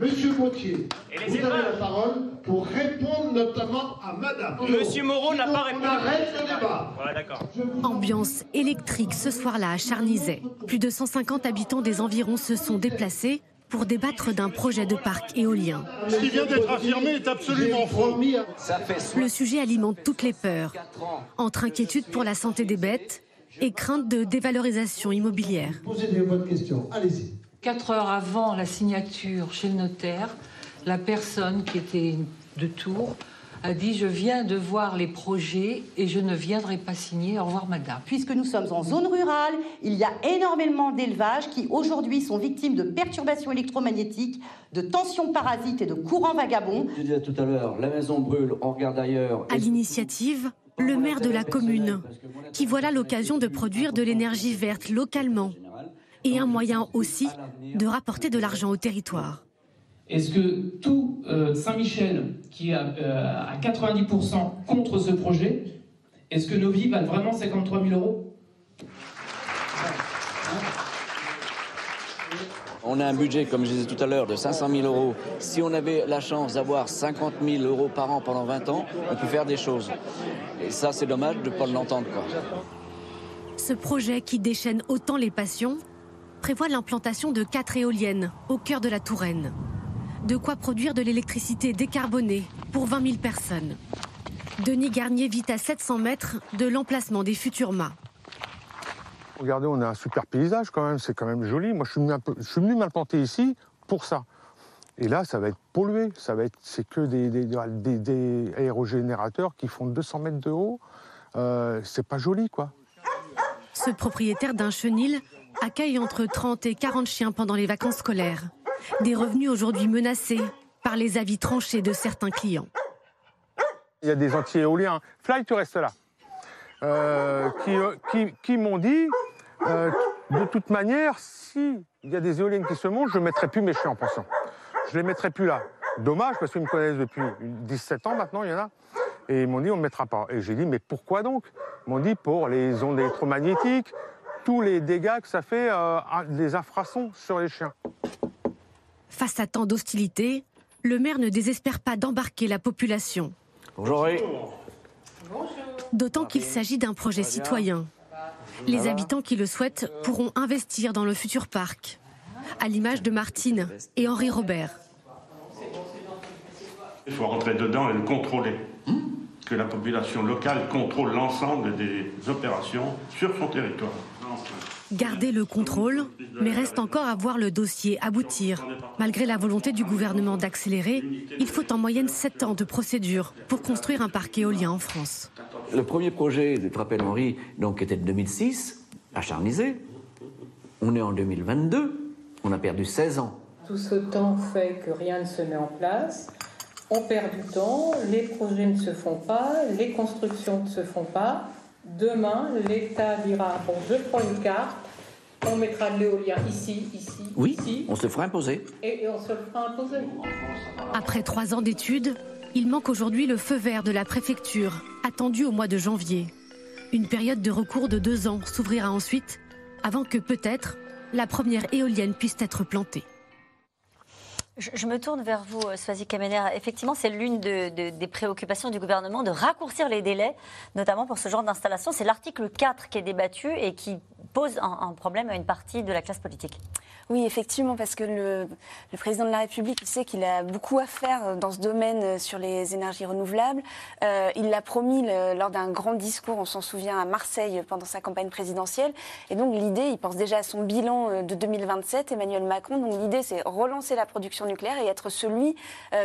Monsieur Gauthier, vous avez la parole pour répondre notamment à madame. Monsieur Moreau n'a pas répondu. On arrête le débat. Voilà. Ambiance électrique ce soir-là à Charnizet. Plus de 150 habitants des environs se sont déplacés pour débattre d'un projet de parc éolien. Ce qui vient d'être affirmé est absolument faux. Le sujet alimente toutes les peurs, entre inquiétude pour la santé des bêtes et crainte de dévalorisation immobilière. Posez votre question, allez-y. Quatre heures avant la signature chez le notaire, la personne qui était de Tours a dit Je viens de voir les projets et je ne viendrai pas signer. Au revoir, madame. Puisque nous sommes en zone rurale, il y a énormément d'élevages qui aujourd'hui sont victimes de perturbations électromagnétiques, de tensions parasites et de courants vagabonds. Je disais tout à l'heure, la maison brûle, on regarde ailleurs. À l'initiative, le maire de la commune, qui voit là l'occasion de produire de l'énergie verte localement et un moyen aussi de rapporter de l'argent au territoire. Est-ce que tout euh, Saint-Michel, qui est à, euh, à 90% contre ce projet, est-ce que nos vies valent vraiment 53 000 euros? On a un budget, comme je disais tout à l'heure, de 500 000 euros. Si on avait la chance d'avoir 50 000 euros par an pendant 20 ans, on peut faire des choses. Et ça, c'est dommage de ne pas l'entendre. quoi. Ce projet qui déchaîne autant les passions prévoit l'implantation de quatre éoliennes au cœur de la Touraine. De quoi produire de l'électricité décarbonée pour 20 000 personnes. Denis Garnier vit à 700 mètres de l'emplacement des futurs mâts. Regardez, on a un super paysage quand même, c'est quand même joli. Moi, je suis peu- je suis venu m'implanter ici pour ça. Et là, ça va être pollué. Ça va être, c'est que des, des- des- des aérogénérateurs qui font 200 mètres de haut. Euh, c'est pas joli, quoi. Ce propriétaire d'un chenil accueille entre 30 et 40 chiens pendant les vacances scolaires. Des revenus aujourd'hui menacés par les avis tranchés de certains clients. Il y a des anti-éoliens. Fly, tu restes là. Euh, qui, euh, qui- m'ont dit euh, de toute manière, si il y a des éoliennes qui se montent, je ne mettrai plus mes chiens en pension. Je ne les mettrai plus là. Dommage, parce qu'ils me connaissent depuis 17 ans maintenant, il y en a. Et ils m'ont dit, on ne mettra pas. Et j'ai dit, mais pourquoi donc? Ils m'ont dit, pour les ondes électromagnétiques, tous les dégâts que ça fait, euh, des infrasons sur les chiens. Face à tant d'hostilité, le maire ne désespère pas d'embarquer la population. Bonjour. D'autant qu'il s'agit d'un projet citoyen. Les habitants qui le souhaitent pourront investir dans le futur parc, à l'image de Martine et Henri Robert. Il faut rentrer dedans et le contrôler. Que la population locale contrôle l'ensemble des opérations sur son territoire. Garder le contrôle, mais reste encore à voir le dossier aboutir. Malgré la volonté du gouvernement d'accélérer, il faut en moyenne 7 ans de procédure pour construire un parc éolien en France. Le premier projet, je te rappelle Henri, donc, était de 2006, à Charnisé. On est en 2022, on a perdu 16 ans. Tout ce temps fait que rien ne se met en place. On perd du temps, les projets ne se font pas, les constructions ne se font pas. Demain, l'État dira Bon, je prends une carte, on mettra de l'éolien ici, ici, Oui, ici, on se le fera imposer. et, et on se le fera imposer. Après trois ans d'études, il manque aujourd'hui le feu vert de la préfecture, attendu au mois de janvier. Une période de recours de deux ans s'ouvrira ensuite, avant que peut-être la première éolienne puisse être plantée. Je, me tourne vers vous, euh, Swazi Kamener. Effectivement, c'est l'une de- de- des préoccupations du gouvernement de raccourcir les délais, notamment pour ce genre d'installation. C'est l'article 4 qui est débattu et qui pose un, problème à une partie de la classe politique. Oui, effectivement, parce que le, président de la République, il sait qu'il a beaucoup à faire dans ce domaine euh, sur les énergies renouvelables. Euh, il l'a promis lors d'un grand discours, on s'en souvient, à Marseille pendant sa campagne présidentielle. Et donc l'idée, il pense déjà à son bilan euh, de 2027, Emmanuel Macron. Donc l'idée, c'est relancer la production nucléaire et être celui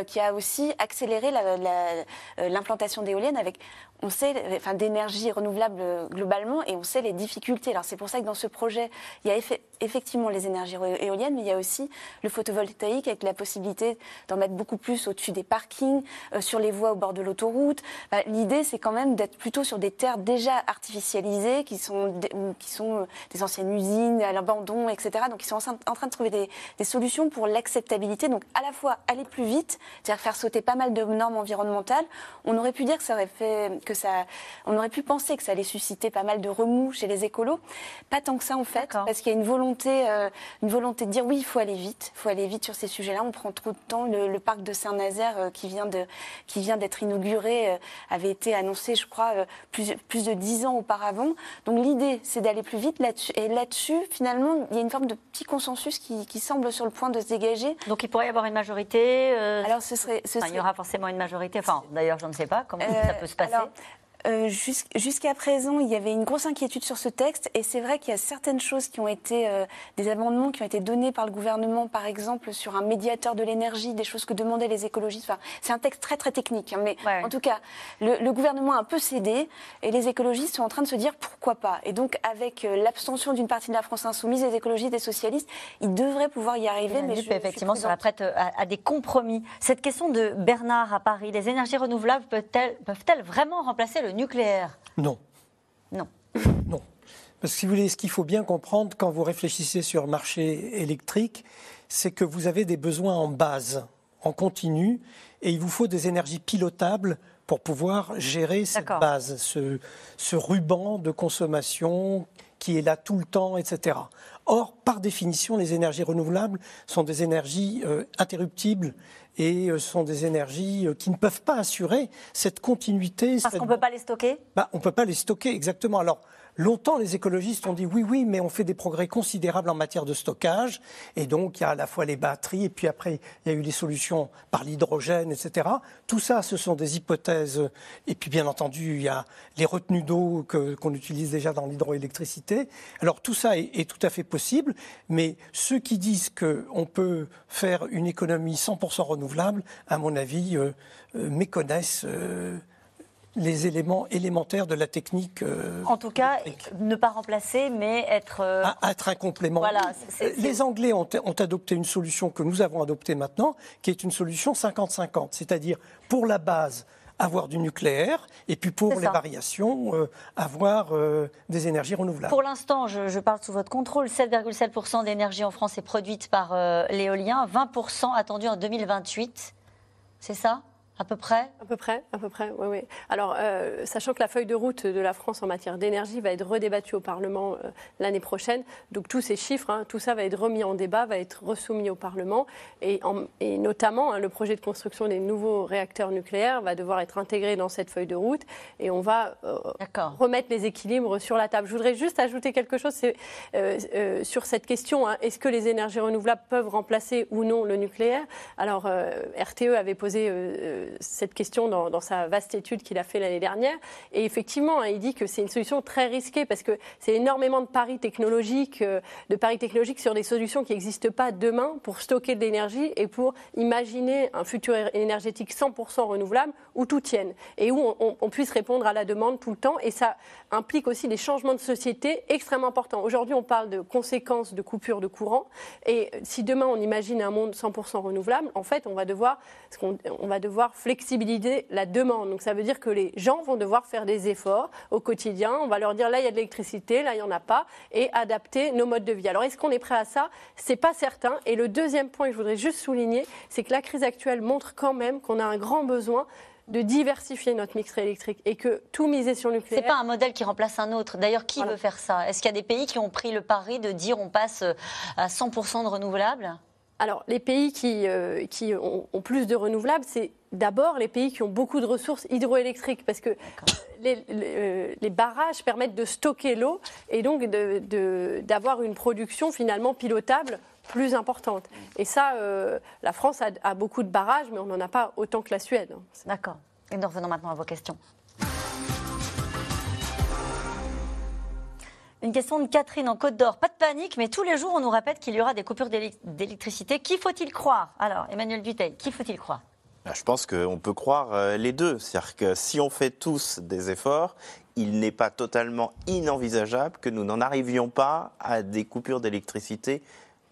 qui a aussi accéléré la- la- l'implantation d'éoliennes avec, on sait, enfin d'énergie renouvelable euh, globalement, et on sait les difficultés. Alors c'est pour ça que dans ce projet, il y a effe- effectivement les énergies éoliennes, mais il y a aussi le photovoltaïque avec la possibilité d'en mettre beaucoup plus au-dessus des parkings, euh, sur les voies au bord de l'autoroute. Bah, L'idée, c'est quand même d'être plutôt sur des terres déjà artificialisées, qui sont des, ou qui sont euh, des anciennes usines à l'abandon, etc. Donc ils sont en train- en train de trouver des, des solutions pour l'acceptabilité. Donc à la fois aller plus vite, c'est-à-dire faire sauter pas mal de normes environnementales. On aurait pu dire que ça aurait fait que ça, on aurait pu penser que ça allait susciter pas mal de remous chez les écolos. Pas tant que ça en fait, parce qu'il y a une volonté, euh, une volonté de dire oui, il faut aller vite, il faut aller vite sur ces sujets-là. On prend trop de temps. Le, le parc de Saint-Nazaire euh, qui vient de, qui vient d'être inauguré euh, avait été annoncé, je crois, plus, plus de dix ans auparavant. Donc l'idée, c'est d'aller plus vite là-dessus. Et là-dessus, finalement, il y a une forme de petit consensus qui, qui semble sur le point de se dégager. Donc il pourrait y avoir une majorité. Alors ce serait, ce enfin, il y aura forcément une majorité. Enfin, d'ailleurs, je ne sais pas comment ça peut se passer. alors, euh, jus- Jusqu'à présent, il y avait une grosse inquiétude sur ce texte, et c'est vrai qu'il y a certaines choses qui ont été, euh, des amendements qui ont été donnés par le gouvernement, par exemple sur un médiateur de l'énergie, des choses que demandaient les écologistes. Enfin, c'est un texte très très technique, hein, mais en tout cas, le, le gouvernement a un peu cédé, et les écologistes sont en train de se dire pourquoi pas. Et donc, avec euh, l'abstention d'une partie de la France insoumise, les écologistes et socialistes, ils devraient pouvoir y arriver. La Mais je- je effectivement, sera prudente. prête à, à des compromis. Cette question de Bernard à Paris, les énergies renouvelables peuvent-elles peuvent-elles vraiment remplacer le nucléaire Non. Non. [LAUGHS] Non. Parce que si vous voulez, ce qu'il faut bien comprendre quand vous réfléchissez sur le marché électrique, c'est que vous avez des besoins en base, en continu, et il vous faut des énergies pilotables pour pouvoir gérer cette base, ce, ce ruban de consommation qui est là tout le temps, etc. Or, par définition, les énergies renouvelables sont des énergies euh, interruptibles et euh, sont des énergies euh, qui ne peuvent pas assurer cette continuité. Parce cette- qu'on ne peut pas les stocker? Bah, on ne peut pas les stocker, exactement. Alors, longtemps, les écologistes ont dit oui, oui, mais on fait des progrès considérables en matière de stockage. Et donc, il y a à la fois les batteries, et puis après, il y a eu les solutions par l'hydrogène, etc. Tout ça, ce sont des hypothèses. Et puis, bien entendu, il y a les retenues d'eau que- qu'on utilise déjà dans l'hydroélectricité. Alors, tout ça est, est tout à fait possible. Mais ceux qui disent qu'on peut faire une économie 100% renouvelable, à mon avis, euh, euh, méconnaissent. euh, les éléments élémentaires de la technique. euh, En tout cas, ne pas remplacer, mais être. euh, à être un complément. Voilà, Euh, Les Anglais ont, ont adopté une solution que nous avons adoptée maintenant, qui est une solution 50-50. C'est-à-dire, pour la base, avoir du nucléaire, et puis pour les ça. variations, euh, avoir des énergies renouvelables. Pour l'instant, je, je parle sous votre contrôle, 7,7% d'énergie en France est produite par l'éolien, 20% attendu en 2028. C'est ça? À peu près? À peu près, à peu près, oui, oui. Alors, euh, sachant que la feuille de route de la France en matière d'énergie va être redébattue au Parlement euh, l'année prochaine, donc tous ces chiffres, hein, tout ça va être remis en débat, va être resoumis au Parlement, et, en- et notamment hein, le projet de construction des nouveaux réacteurs nucléaires va devoir être intégré dans cette feuille de route, et on va euh, remettre les équilibres sur la table. Je voudrais juste ajouter quelque chose sur cette question hein, est-ce que les énergies renouvelables peuvent remplacer ou non le nucléaire? Alors, RTE avait posé cette question dans, sa vaste étude qu'il a fait l'année dernière. Et effectivement, hein, il dit que c'est une solution très risquée parce que c'est énormément de paris technologiques, euh, de paris technologiques sur des solutions qui n'existent pas demain pour stocker de l'énergie et pour imaginer un futur énergétique 100% renouvelable où tout tienne et où on, on- on puisse répondre à la demande tout le temps. Et ça implique aussi des changements de société extrêmement importants. Aujourd'hui, on parle de conséquences de coupure de courant. Et si demain on imagine un monde 100% renouvelable, en fait, on va devoir, qu'on- on va devoir flexibiliser la demande. Donc ça veut dire que les gens vont devoir faire des efforts au quotidien. On va leur dire là il y a de l'électricité, là il y en a pas, et adapter nos modes de vie. Alors est-ce qu'on est prêt à ça? C'est pas certain. Et le deuxième point que je voudrais juste souligner, c'est que la crise actuelle montre quand même qu'on a un grand besoin de diversifier notre mix électrique et que tout miser sur le nucléaire. C'est pas un modèle qui remplace un autre. D'ailleurs, qui veut faire ça? Est-ce qu'il y a des pays qui ont pris le pari de dire on passe euh, à 100% de renouvelables? Alors, les pays qui, euh, qui ont, ont plus de renouvelables, c'est d'abord les pays qui ont beaucoup de ressources hydroélectriques, parce que les, les, euh, les barrages permettent de stocker l'eau et donc d'avoir une production finalement pilotable plus importante. Et ça, euh, la France a, a beaucoup de barrages, mais on n'en a pas autant que la Suède. D'accord. Et nous revenons maintenant à vos questions. Une question de Catherine en Côte d'Or. Pas de panique, mais tous les jours, on nous répète qu'il y aura des coupures d'éle- d'électricité. Qui faut-il croire? Alors, Emmanuel Duteil, qui faut-il croire? Ah, Je pense qu'on peut croire euh, les deux. C'est-à-dire que si on fait tous des efforts, il n'est pas totalement inenvisageable que nous n'en arrivions pas à des coupures d'électricité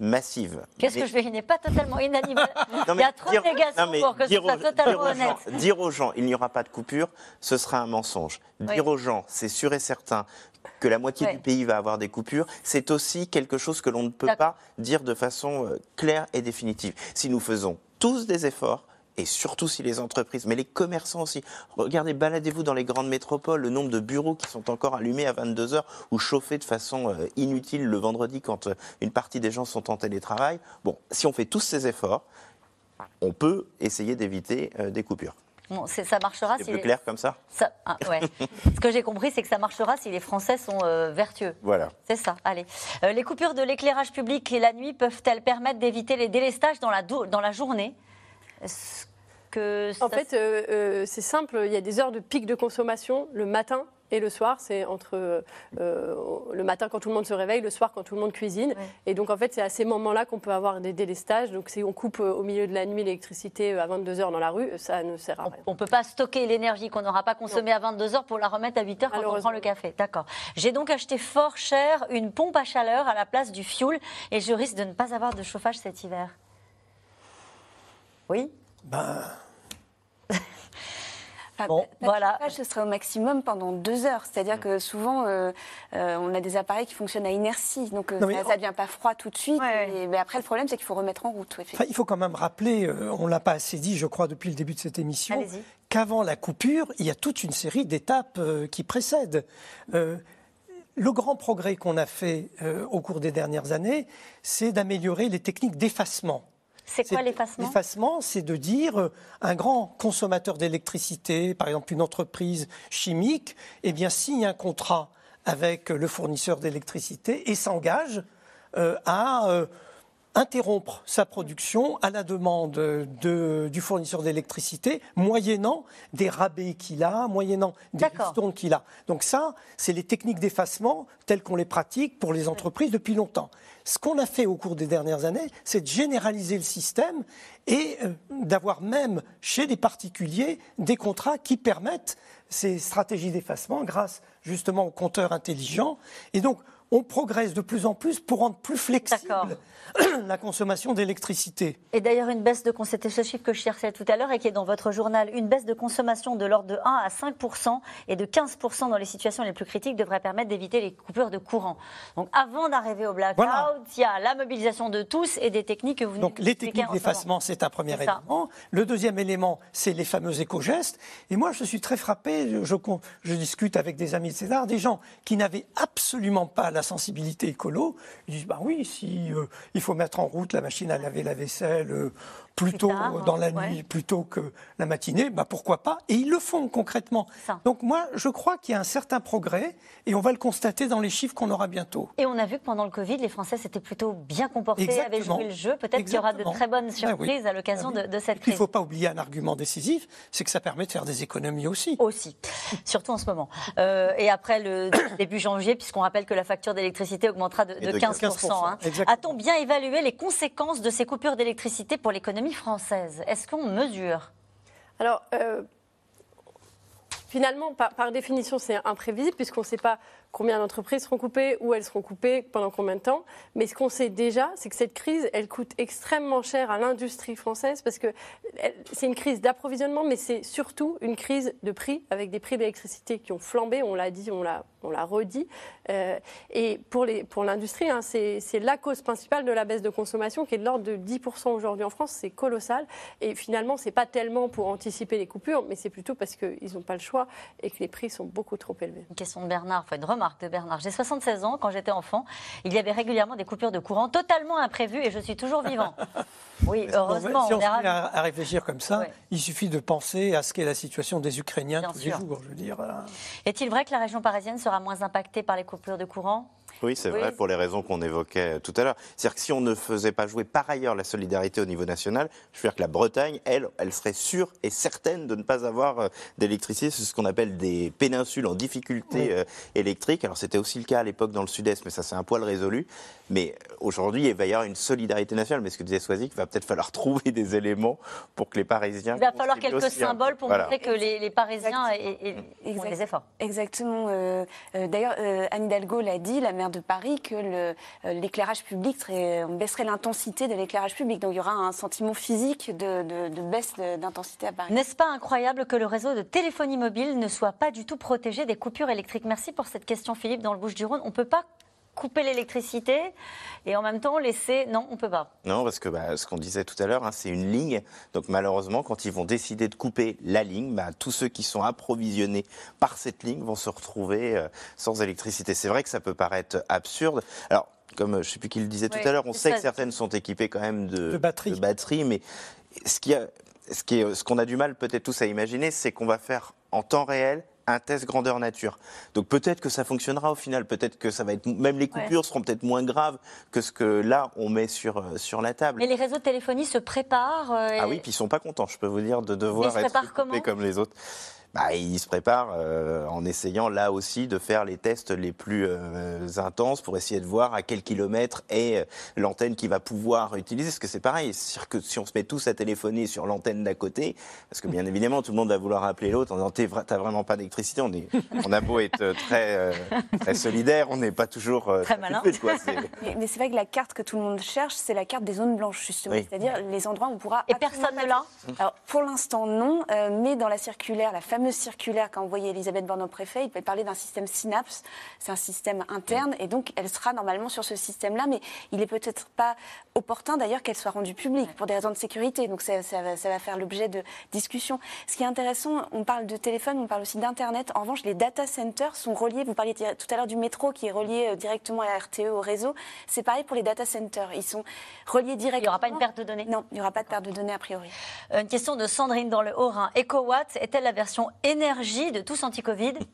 massives. Qu'est-ce que je vais Il n'est pas totalement inanimé. [LAUGHS] Non, Il y a trop dire- de négations pour que ce soit aux- totalement aux honnête. gens- dire aux gens, il n'y aura pas de coupure, ce sera un mensonge. Oui. Dire aux gens, c'est sûr et certain que la moitié du pays va avoir des coupures, c'est aussi quelque chose que l'on ne peut pas dire de façon euh, claire et définitive. Si nous faisons tous des efforts, et surtout si les entreprises, mais les commerçants aussi. Regardez, baladez-vous dans les grandes métropoles, le nombre de bureaux qui sont encore allumés à 22 heures ou chauffés de façon euh, inutile le vendredi quand euh, une partie des gens sont en télétravail. Bon, si on fait tous ces efforts, on peut essayer d'éviter euh, des coupures. Bon, c'est- ça marchera C'est si plus les- clair comme ça ça- ah, ouais. [LAUGHS] Ce que j'ai compris, c'est que ça marchera si les Français sont euh, vertueux. Voilà. C'est ça, allez. Euh, les coupures de l'éclairage public et la nuit peuvent-elles permettre d'éviter les délestages dans la, dans la journée? Est-ce que En fait, euh, euh, c'est simple. Il y a des heures de pic de consommation le matin et le soir. C'est entre euh, le matin quand tout le monde se réveille, le soir quand tout le monde cuisine. Et donc, en fait, c'est à ces moments-là qu'on peut avoir des délestages. Donc, si on coupe euh, au milieu de la nuit l'électricité à 22 heures dans la rue, ça ne sert à rien. On ne peut pas stocker l'énergie qu'on n'aura pas consommée à 22h pour la remettre à 8h quand on prend le café. D'accord. J'ai donc acheté fort cher une pompe à chaleur à la place du fioul et je risque de ne pas avoir de chauffage cet hiver. Oui Ben, [LAUGHS] Bon, voilà. ce serait au maximum pendant deux heures. C'est-à-dire que souvent, euh, euh, on a des appareils qui fonctionnent à inertie. Donc, euh, Non, ça en- ne devient pas froid tout de suite. Et- mais après, le problème, c'est qu'il faut remettre en route. Enfin, il faut quand même rappeler, euh, on ne l'a pas assez dit, je crois, depuis le début de cette émission, qu'avant la coupure, il y a toute une série d'étapes euh, qui précèdent. Euh, le grand progrès qu'on a fait euh, au cours des dernières années, c'est d'améliorer les techniques d'effacement. C'est quoi l'effacement L'effacement, c'est de dire euh, un grand consommateur d'électricité, par exemple une entreprise chimique, eh bien signe un contrat avec le fournisseur d'électricité et s'engage euh, à euh, interrompre sa production à la demande de- du fournisseur d'électricité, moyennant des rabais qu'il a, moyennant des ristournes qu'il a. Donc ça, c'est les techniques d'effacement telles qu'on les pratique pour les entreprises depuis longtemps. Ce qu'on a fait au cours des dernières années, c'est de généraliser le système et euh, d'avoir même chez les particuliers des contrats qui permettent ces stratégies d'effacement grâce justement aux compteurs intelligents. Et donc on progresse de plus en plus pour rendre plus flexible [CLEARS THROAT] la consommation d'électricité. Et d'ailleurs, une baisse de ce chiffre que je cherchais tout à l'heure et qui est dans votre journal, une baisse de consommation de l'ordre de 1 à 5 et de 15 dans les situations les plus critiques devrait permettre d'éviter les coupures de courant. Donc avant d'arriver au blackout, il y a la mobilisation de tous et des techniques que vous Donc les techniques d'effacement, c'est un premier élément. Le deuxième élément, c'est les fameux éco-gestes. Et moi, je suis très frappé, je, je, discute avec des amis de César, des gens qui n'avaient absolument pas la sensibilité écolo. Ils disent, bah oui, si euh, il faut mettre en route la machine à laver la vaisselle, plutôt dans la nuit plutôt que la matinée, bah pourquoi pas? Et ils le font concrètement. Donc moi, je crois qu'il y a un certain progrès et on va le constater dans les chiffres qu'on aura bientôt. Et on a vu que pendant le Covid, les Français s'étaient plutôt bien comportés, avaient joué le jeu. Peut-être qu'il y aura de très bonnes ben surprises à l'occasion ben de, cette crise. Il ne faut pas oublier un argument décisif, c'est que ça permet de faire des économies aussi. Aussi, surtout en ce moment. Euh, et après le [COUGHS] début janvier, puisqu'on rappelle que la facture d'électricité augmentera de, 15%. Hein. A-t-on bien évalué les conséquences de ces coupures d'électricité pour l'économie française Est-ce qu'on mesure? Alors, euh, finalement, par, définition, c'est imprévisible puisqu'on ne sait pas combien d'entreprises seront coupées, où elles seront coupées, pendant combien de temps. Mais ce qu'on sait déjà, c'est que cette crise, elle coûte extrêmement cher à l'industrie française parce que c'est une crise d'approvisionnement, mais c'est surtout une crise de prix avec des prix d'électricité qui ont flambé. On l'a dit, on l'a, redit. Euh, et pour, les, pour l'industrie, hein, c'est, la cause principale de la baisse de consommation qui est de l'ordre de 10% aujourd'hui en France. C'est colossal. Et finalement, c'est pas tellement pour anticiper les coupures, mais c'est plutôt parce qu'ils n'ont pas le choix et que les prix sont beaucoup trop élevés. Question de Bernard, enfin une remarque de Bernard. J'ai 76 ans. Quand j'étais enfant, il y avait régulièrement des coupures de courant totalement imprévues et je suis toujours vivant. [LAUGHS] Oui, heureusement. Si on, se met à, réfléchir comme ça, il suffit de penser à ce qu'est la situation des Ukrainiens tous les jours. Je veux dire. Est-il vrai que la région parisienne sera moins impactée par les coupures de courant? Oui, c'est vrai, pour les raisons qu'on évoquait tout à l'heure. C'est-à-dire que si on ne faisait pas jouer par ailleurs la solidarité au niveau national, je veux dire que la Bretagne, elle, elle serait sûre et certaine de ne pas avoir euh, d'électricité. C'est ce qu'on appelle des péninsules en difficulté euh, électrique. Alors c'était aussi le cas à l'époque dans le sud-est, mais ça c'est un poil résolu. Mais aujourd'hui, il va y avoir une solidarité nationale. Mais ce que disait Soisic, il va peut-être falloir [LAUGHS] trouver des éléments pour que les Parisiens. Il va falloir quelques symboles pour montrer que les, Parisiens aient, les efforts. Exactement. Euh, D'ailleurs, Anne Hidalgo l'a dit, la de Paris que euh, l'éclairage public serait, on baisserait l'intensité de l'éclairage public. Donc il y aura un sentiment physique de, baisse d'intensité à Paris. N'est-ce pas incroyable que le réseau de téléphonie mobile ne soit pas du tout protégé des coupures électriques? Merci pour cette question, Philippe, dans le Bouche-du-Rhône. On ne peut pas couper l'électricité et en même temps laisser. Non, on peut pas. Non, parce que bah, ce qu'on disait tout à l'heure, hein, c'est une ligne. Donc malheureusement, quand ils vont décider de couper la ligne, bah, tous ceux qui sont approvisionnés par cette ligne vont se retrouver euh, sans électricité. C'est vrai que ça peut paraître absurde. Alors, comme je ne sais plus qui le disait tout à l'heure, on sait que certaines sont équipées quand même de, de batterie. mais ce qui a, ce qui est, ce qu'on a du mal peut-être tous à imaginer, c'est qu'on va faire en temps réel un test grandeur nature. Donc peut-être que ça fonctionnera au final, peut-être que ça va être même les coupures seront peut-être moins graves que ce que là on met sur euh, sur la table. Mais les réseaux de téléphonie se préparent. Euh, ah oui, puis ils sont pas contents, je peux vous dire, de devoir être coupés comme les autres bah, il se prépare euh, en essayant là aussi de faire les tests les plus euh, intenses pour essayer de voir à quel kilomètre est euh, l'antenne qui va pouvoir utiliser. Parce que c'est pareil, c'est-à-dire que si on se met tous à téléphoner sur l'antenne d'à côté, parce que bien évidemment tout le monde va vouloir appeler l'autre en disant t'as vraiment pas d'électricité, on, est, on a beau être très, très solidaire, on n'est pas toujours très malin. [LAUGHS] mais, c'est vrai que la carte que tout le monde cherche, c'est la carte des zones blanches justement, c'est-à-dire les endroits où on pourra. Et personne ne l'a. Alors pour l'instant non, mais dans la circulaire, la fameuse circulaire qu'a envoyé Elisabeth Borne au préfet, il peut parler d'un système Synapse. C'est un système interne et donc elle sera normalement sur ce système-là, mais il est peut-être pas opportun d'ailleurs qu'elle soit rendue publique pour des raisons de sécurité. Donc ça, va, faire l'objet de discussions. Ce qui est intéressant, on parle de téléphone, on parle aussi d'Internet. En revanche, les data centers sont reliés. Vous parliez tout à l'heure du métro qui est relié euh, directement à RTE, au réseau. C'est pareil pour les data centers. Ils sont reliés directement. Il n'y aura pas une perte de données? Non, il n'y aura pas de perte de données a priori. Euh, une question de Sandrine dans le Haut-Rhin. EcoWatt est-elle la version énergie de tous anti-Covid. [LAUGHS]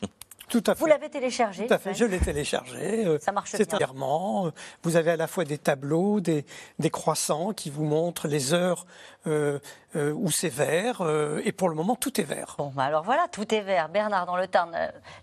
Tout à fait. Vous l'avez téléchargé Tout à fait, je l'ai téléchargé. Euh, [LAUGHS] Ça marche bien. Euh, vous avez à la fois des tableaux, des, des croissants qui vous montrent les heures euh, où c'est vert. et pour le moment, tout est vert. Bon, bah alors voilà, tout est vert. Bernard, dans le Tarn,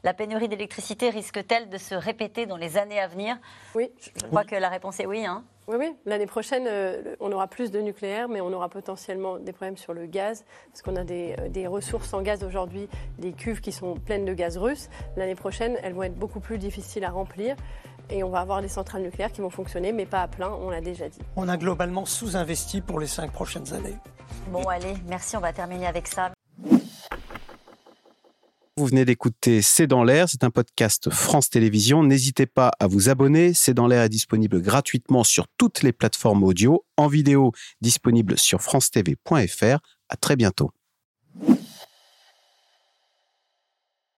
la pénurie d'électricité risque-t-elle de se répéter dans les années à venir? Oui. Je crois que la réponse est oui. Hein. Oui, oui. L'année prochaine, euh, on aura plus de nucléaire, mais on aura potentiellement des problèmes sur le gaz, parce qu'on a des, euh, des, ressources en gaz aujourd'hui, des cuves qui sont pleines de gaz russe. L'année prochaine, elles vont être beaucoup plus difficiles à remplir. Et on va avoir des centrales nucléaires qui vont fonctionner, mais pas à plein, on l'a déjà dit. On a globalement sous-investi pour les cinq prochaines années. Bon, allez, merci, on va terminer avec ça. Vous venez d'écouter C'est dans l'air, c'est un podcast France Télévisions. N'hésitez pas à vous abonner. C'est dans l'air est disponible gratuitement sur toutes les plateformes audio, en vidéo disponible sur francetv.fr. À très bientôt.